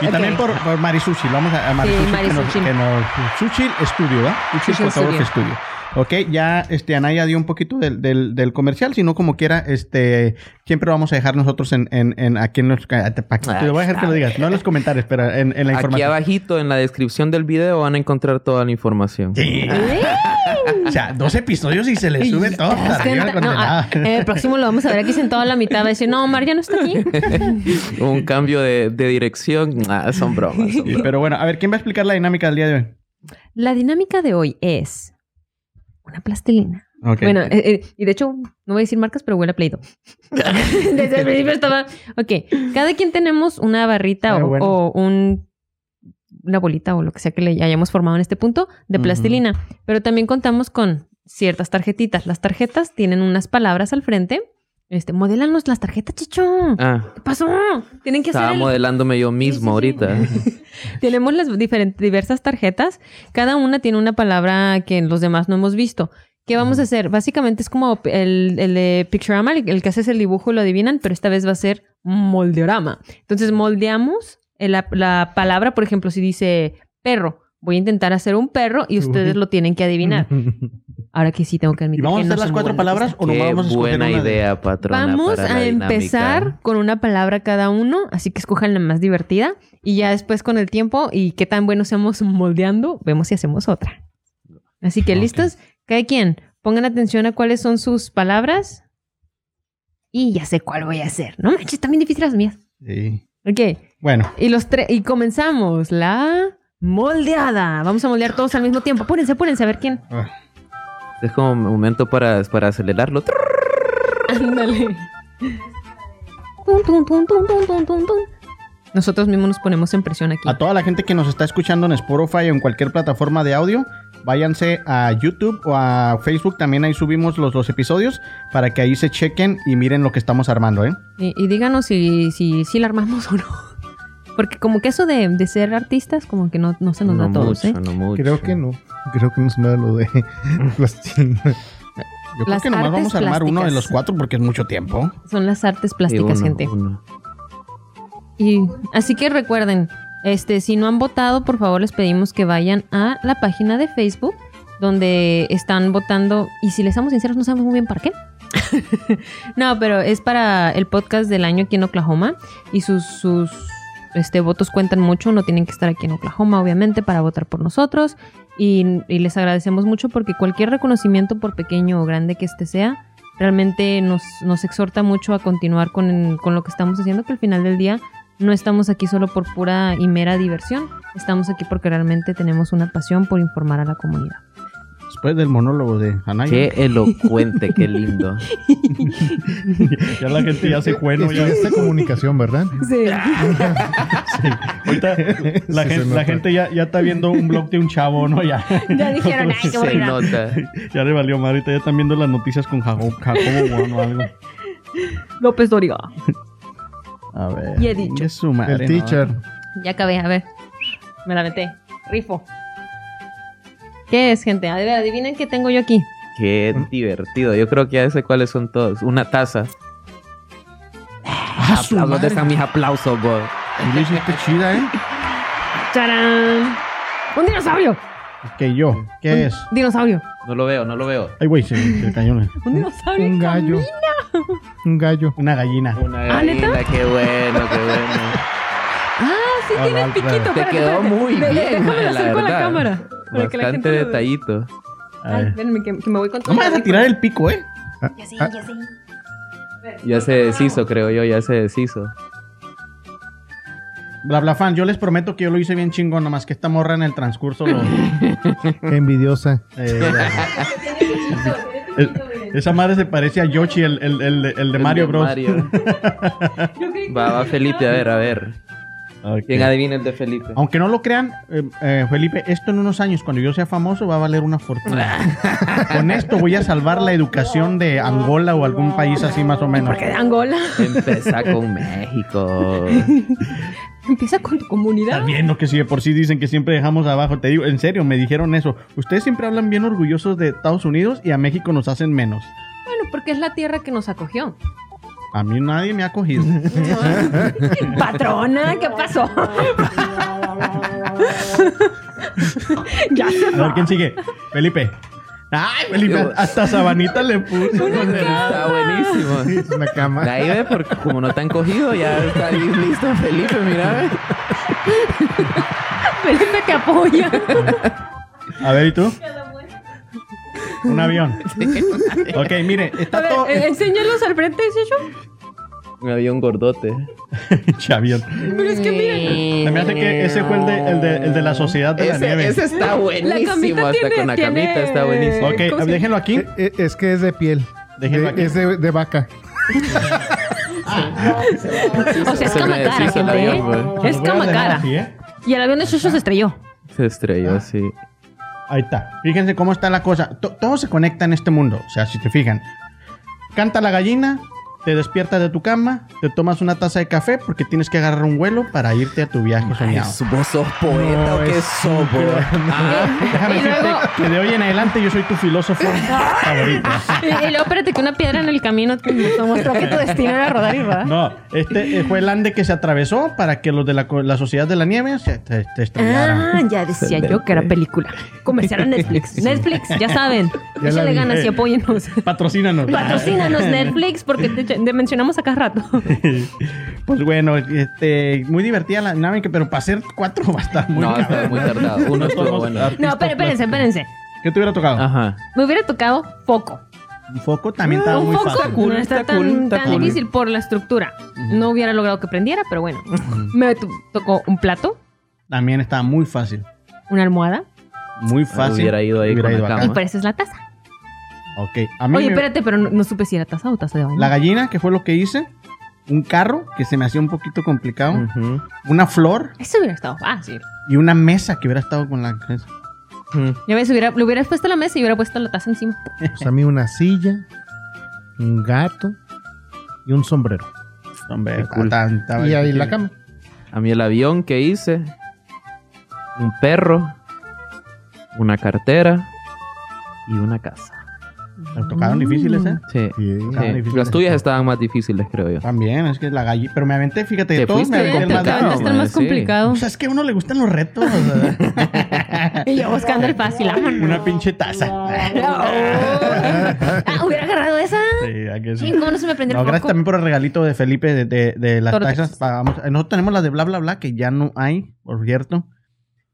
Y Ok. también por, por Marisushi. Vamos a, a Marisushi. Sí, que nos-. Que nos, Sushi Studio, ¿verdad? Sushi Studio. Ok, ya este, Anaya dio un poquito del, del, del comercial, si no como quiera, este, siempre vamos a dejar nosotros en, en, en aquí en los... ah, Te, voy a dejar que lo digas, no en los comentarios, pero en, en la Aquí información. abajito en la descripción del video van a encontrar toda la información. Sí. O sea, dos episodios y se le sube todo Es que no, ah, el próximo lo vamos a ver aquí sentado a la mitad. Va a decir, no, Omar ya no está aquí. *laughs* Un cambio de, de dirección. Ah, son bromas. son Sí, bromas. Pero bueno, a ver, ¿quién va a explicar la dinámica del día de hoy? La dinámica de hoy es una plastilina. Bueno, eh, eh, y de hecho, no voy a decir marcas, pero huele a Play-Doh. *laughs* Desde el principio estaba... Ok, cada quien tenemos una barrita Ah, o, bueno. o un una bolita o lo que sea que le hayamos formado en este punto de plastilina. Pero también contamos con ciertas tarjetitas. Las tarjetas tienen unas palabras al frente. Este, modélanos las tarjetas, chicho. Ah, ¿Qué pasó? Tienen que estaba hacer el- modelándome yo mismo Sí, sí, sí. ahorita. *laughs* Tenemos las diferentes, diversas tarjetas. Cada una tiene una palabra que los demás no hemos visto. ¿Qué vamos a hacer? Básicamente es como el, el de Picturama, el, el que haces el dibujo y lo adivinan, pero esta vez va a ser moldeorama. Entonces moldeamos el- la, la palabra, por ejemplo, si dice perro, voy a intentar hacer un perro y ustedes lo tienen que adivinar. *laughs* Ahora que sí tengo que ¿Y admitir. vamos a no hacer las cuatro palabras o no vamos a escoger buena una idea, patrona. Vamos para la a dinámica. empezar con una palabra cada uno, así que escojan la más divertida y ya después con el tiempo y qué tan buenos seamos moldeando, vemos si hacemos otra. Así que listos, cada quien, pongan atención a cuáles son sus palabras y ya sé cuál voy a hacer. No manches, están bien difíciles las mías. Sí. Ok, Bueno, y los tres y comenzamos la moldeada. Vamos a moldear todos al mismo tiempo. Apúrense, apúrense a ver quién. Es como un momento para, para acelerarlo. *laughs* Ándale. Tum, tum, tum, tum, tum, tum, tum, tum. Nosotros mismos nos ponemos en presión aquí. a toda la gente que nos está escuchando en Spotify o en cualquier plataforma de audio, váyanse a YouTube o a Facebook, también ahí subimos los dos episodios para que ahí se chequen y miren lo que estamos armando, ¿eh? Y, y díganos si, si, si la armamos o no. Porque como que eso de, de ser artistas, como que no, no se nos da a no todos, mucho, ¿eh? no mucho. Creo que no. Creo que no se me da lo de *laughs* plastilina. Yo creo Las que nomás vamos a armar uno de los cuatro porque es mucho tiempo. Son las artes plásticas, uno, gente. uno. Y así que recuerden, este, si no han votado, por favor les pedimos que vayan a la página de Facebook donde están votando. Y si les somos sinceros, no sabemos muy bien para qué. *laughs* no, pero es para el podcast del año aquí en Oklahoma. Y sus, sus este, votos cuentan mucho. No tienen que estar aquí en Oklahoma, obviamente, para votar por nosotros. Y, les agradecemos mucho porque cualquier reconocimiento, por pequeño o grande que este sea, realmente nos, nos exhorta mucho a continuar con, con lo que estamos haciendo, que al final del día no estamos aquí solo por pura y mera diversión, estamos aquí porque realmente tenemos una pasión por informar a la comunidad. Después del monólogo de Anaya. Qué elocuente, qué lindo. ya la gente ya se fue, ¿no? Ya- Estudiaste comunicación, ¿verdad? Sí. Ahorita *laughs* la, Sí, gente, la nota. gente ya, ya está viendo un blog de un chavo, ¿no? Ya, Ya dijeron, ay, qué nota. *laughs* ya le valió madre. Ahorita ya están viendo las noticias con Jacobo, Jacobo o algo. López Doriga. A ver. Y he dicho. Es su madre, El ¿no? teacher. Ya acabé, a ver. Me la metí. Rifo. ¿Qué es, gente? A ver, adivinen qué tengo yo aquí. Qué divertido. Yo creo que ya sé cuáles son todos. Una taza. Ah, ¿Dónde están mis aplausos, vos? Hiciste chida, ¿eh? *laughs* ¡Tarán! ¡Un dinosaurio! Ok, yo. ¿Qué es? Dinosaurio. No lo veo, no lo veo. Ay, güey, se, se cayó una, *laughs* Un dinosaurio. Un gallo. camina. Un gallo. una gallina. Una ¿Ah, gallina, qué bueno, qué bueno. Ah, sí, Ah, tiene el piquito. Te espérate, quedó espérate. muy bien, Déjame la la verdad. cámara. Bastante detallito. Ay, espérenme, que, que me voy con todo. No me vas a tirar el pico, ¿eh? Ah, Ya sé, ah, ya sé. Ya se deshizo, creo yo, ya se deshizo. Bla, bla, fan. Yo les prometo que yo lo hice bien chingón, nomás que esta morra en el transcurso lo... *laughs* qué envidiosa. eh, el- esa madre se parece a Yoshi, el, el, el, de- el de Mario Bros. Mario. *laughs* Va, va Felipe, a ver, a ver. Ok. ¿Quién adivina el de Felipe? Aunque no lo crean, eh, eh, Felipe, esto en unos años, cuando yo sea famoso, va a valer una fortuna. *laughs* Con esto voy a salvar la educación de Angola o algún país así más o menos. ¿Por qué de Angola? Empieza con México. *laughs* Empieza con tu comunidad. Estás viendo que si de por sí dicen que siempre dejamos abajo. Te digo, en serio, me dijeron eso. Ustedes siempre hablan bien orgullosos de Estados Unidos y a México nos hacen menos. Bueno, porque es la tierra que nos acogió. A mí nadie me ha cogido. *laughs* Patrona, ¿qué pasó? *laughs* ya se A ver quién sigue. Felipe. Ay, Felipe, hasta sabanita le puso. Está buenísimo. Es una cama. De ahí ve, porque como no te han cogido, ya está ahí listo Felipe, mira. Felipe te apoya. A ver, ¿y tú? *laughs* Un avión. Ok, mire, está todo. enséñalos al frente, ¿sí yo? Un avión gordote. *laughs* Pinche avión. Pero es que miren, Se me hace que ese fue el de, el de, el de la Sociedad de la Ese, Nieve. ese está buenísimo. Hasta tiene- con la tiene- camita está buenísimo. Ok, ¿cómo se- déjenlo aquí. Eh, eh, es que es de piel. Déjenlo De- aquí. es de, de vaca. o sea, es camacara, gente, ¿eh? Es Los voy a dejar camacara. así, ¿eh? Y el avión de Shusho se estrelló. Se estrelló, sí. Ahí está. Fíjense cómo está la cosa. To- todo se conecta en este mundo. O sea, si te fijan. Canta la gallina, te despiertas de tu cama, te tomas una taza de café porque tienes que agarrar un vuelo para irte a tu viaje soñado. ¿Vos sos poeta No, o qué sos, bro? Ah, *laughs* Déjame Y decirte luego- que de hoy en adelante yo soy tu filósofo *laughs* favorito. Y, y luego espérate que una piedra en el camino te mostró que tu destino era rodar y rodar. No, este eh, fue el ande que se atravesó para que los de la, Sociedad de la Nieve se, te- te estrellaran. Ah, ya decía yo que era película. Comercial a Netflix. *laughs* Netflix, ya saben. Ya Échale ganas y apóyennos. Patrocínanos. Patrocínanos Netflix porque te, te mencionamos acá rato. *laughs* Pues bueno, este, muy divertida la dinámica, pero para hacer cuatro va a estar muy No, está muy tardado. *laughs* Uno estuvo bueno. No, espérense, espérense, espérense. ¿Qué te hubiera tocado? Ajá. Me hubiera tocado foco. Un foco también estaba muy fácil. no está, está tan, cool, está tan cool. difícil por la estructura. No hubiera logrado que prendiera, pero bueno. Me to- tocó un plato, También estaba muy fácil. una almohada Muy fácil. Hubiera ido ahí Hubiera con ido la acá. y cama. pareces la taza. Ok. A mí Oye, me- espérate, pero no, no supe si era taza o taza de baño. la gallina, que fue lo que hice. Un carro, que se me hacía un poquito complicado. Una flor Eso hubiera estado fácil. y una mesa que hubiera estado con la... Ujú. Ya ves, hubiera, le hubieras puesto la mesa y hubiera puesto la taza encima. *laughs* Pues a mí una silla, un gato y un sombrero. Hombre, Qué cool. Y ahí la cama. A mí el avión que hice, un perro, una cartera y una casa. Me tocaron difíciles, ¿eh? Sí. Sí. Estaban Sí. difíciles. Las tuyas estaban más difíciles, creo yo. También, es que la gallina... Pero me aventé, fíjate, de todos me aventé el más complicado, difícil. Está más sí. complicado. O sea, es que a uno le gustan los retos. o sea. *laughs* Y yo buscando el fácil. Una pinche taza. Ah, hubiera agarrado esa. Sí, ¿a que sí? ¿Cómo no se me prendió No, el gracias también por el regalito de Felipe de, de- de las taxas. Pagamos. eh, Nosotros tenemos las de bla bla bla que ya no hay, por cierto.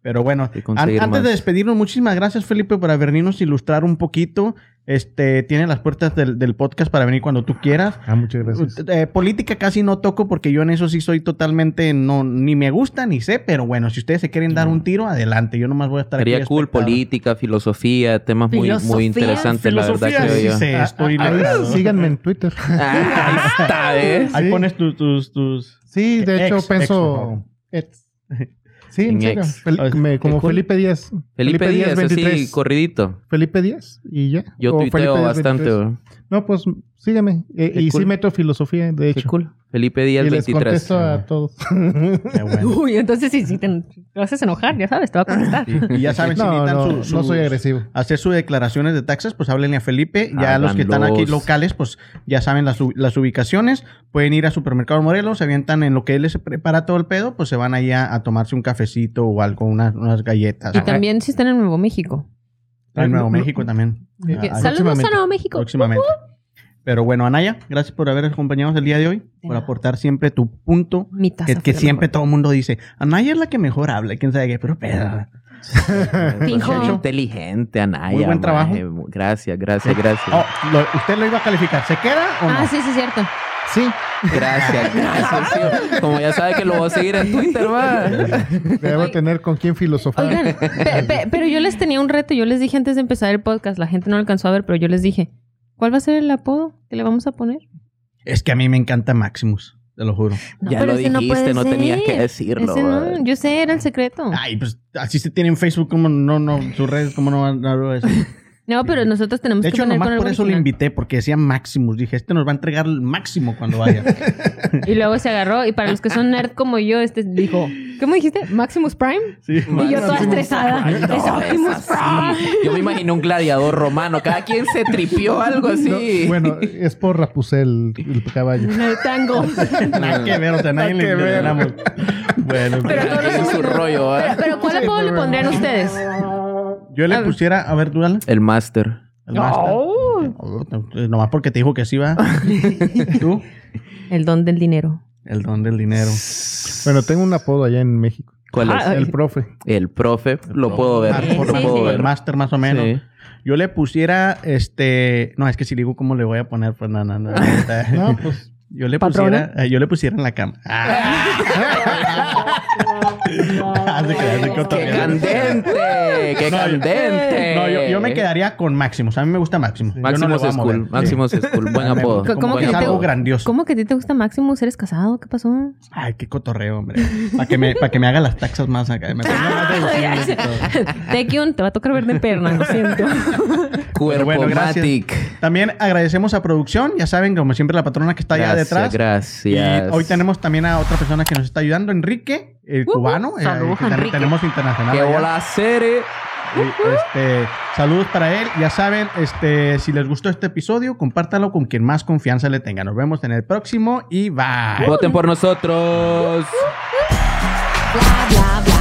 Pero bueno, antes de despedirnos, muchísimas gracias Felipe por venirnos a ilustrar un poquito. Este, tiene las puertas del, del podcast para venir cuando tú quieras. Ah, muchas gracias. Eh, política casi no toco porque yo en eso sí soy totalmente no ni me gusta ni sé, pero bueno, si ustedes se quieren dar un tiro, adelante. Yo nomás voy a estar aquí. Sería cool, espectador. política, filosofía, temas muy, Filosofía, muy interesantes, la verdad, Filosofía, creo sí yo. Ah, estoy ah, letrado. síganme en Twitter. *laughs* Ah, ahí está, ¿ves? Ahí Sí. pones tus, tus, tus. Sí, de hecho ex, pienso... ex. *laughs* Sí, en En serio. ex. Fel- me- como cool. Felipe Díaz. Felipe Díaz, así, corridito. Felipe Díaz y ya. Yo O tuiteo Felipe bastante. 23. No, pues sígueme. Eh, Qué y cool. sí meto filosofía, de Qué hecho. cool. Felipe Díaz Y les 23. contesto a todos. *laughs* Qué bueno. Uy, entonces sí, sí, te, te haces enojar, ya sabes, te va a contestar. Y, y ya saben, *laughs* si No, necesitan no, su- no soy agresivo. hacer sus declaraciones de taxes, pues háblenle a Felipe. Ya los que están aquí locales, pues ya saben las, las ubicaciones. Pueden ir a Supermercado Morelos, se avientan en lo que él les prepara todo el pedo, pues se van ahí a, a tomarse un cafecito o algo, unas, unas galletas. Y también si están en Nuevo México. En Nuevo México también. Ah, Saludos a. Nuevo México. próximamente. Pero bueno, Anaya, gracias por haber acompañado el día de hoy, por nada. aportar siempre tu punto. Mi taza Que, siempre mejor. todo el mundo dice, Anaya es la que mejor habla, y quién sabe qué, pero pedo. *laughs* Fijo. Inteligente, Anaya. Muy buen trabajo. maje. Gracias, gracias, gracias. Oh, lo- ¿Usted lo iba a calificar? ¿Se queda o no? Ah, sí, sí, es cierto. Sí, Gracias, *laughs* gracias. Como ya sabe que lo voy a seguir en Twitter, va. *laughs* debo tener con quién filosofar. Oigan, pe- pe- pero yo les tenía un reto. Yo les dije antes de empezar el podcast, la gente no lo alcanzó a ver, pero yo les dije, ¿cuál va a ser el apodo que le vamos a poner? Es que a mí me encanta Maximus, te lo juro. No, ya lo no dijiste, puede no, tenías que decirlo. No, yo sé, era el secreto. Ay, pues así se tiene en Facebook, como no, no, sus redes, como no van a ver eso. *laughs* No, pero nosotros tenemos De que hecho, poner nomás con por algo eso lo original. invité, porque decía Maximus. Dije, este nos va a entregar el máximo cuando vaya. *laughs* Y luego se agarró, y para los que son nerd como yo, este dijo, ¿qué me dijiste? ¿Maximus Prime? Sí, Y yo toda estresada. Ay, no, es Optimus es así. Yo me imaginé un gladiador romano. Cada quien se tripió algo así. No, bueno, es por Rapunzel, el caballo. Prime. El tango. *laughs* Nada que ver, o sea, nadie le que ver. ganamos. Bueno, Pero los- su rollo, ¿va? Pero, pero ¿cuál Sí, apodo le no, pondrían no. ustedes? Yo le a ver. pusiera, a ver, dúdale. El máster. El máster. Oh. Nomás porque te dijo que sí va. *laughs* Tú, El don del dinero. el don del dinero. Bueno, tengo un apodo allá en México. ¿Cuál es? El profe. El profe. Lo puedo ver. Ah, Sí, lo sí, puedo sí. ver. el máster más o menos. Sí. Yo le pusiera, este... No, es que si digo cómo le voy a poner, pues no, no, no. No, pues Yo le ¿Patrona? pusiera, eh, yo le pusiera en la cama. Ah. *laughs* Que- que ¡Qué candente! ¡Qué No, yo- candente! No, yo, yo me quedaría con Maximus. A mí me gusta Maximus. Yo no es cool. Máximo es cool. Buen *laughs* apodo. ¿Cómo que que es algo grandioso. ¿Cómo que a ti te gusta Maximus? ¿Eres casado? ¿Qué pasó? Ay, qué cotorreo, hombre. Para que, me, para que me haga las taxas más acá. Me ponga más *laughs* deducibles y todo. Tekion, te va a tocar ver de perna, lo siento. Pero bueno. También agradecemos a producción. Ya saben, como siempre, la patrona que está allá detrás. gracias. Y hoy tenemos también a otra persona que nos está ayudando, Enrique, el uh, cubano. eh, saludos, que también Enrique. tenemos internacional. ¡Qué allá. cere! Y, este, saludos para él. Ya saben, este, si les gustó este episodio, compártalo con quien más confianza le tenga. Nos vemos en el próximo y bye. Voten por nosotros. Bla, bla, bla.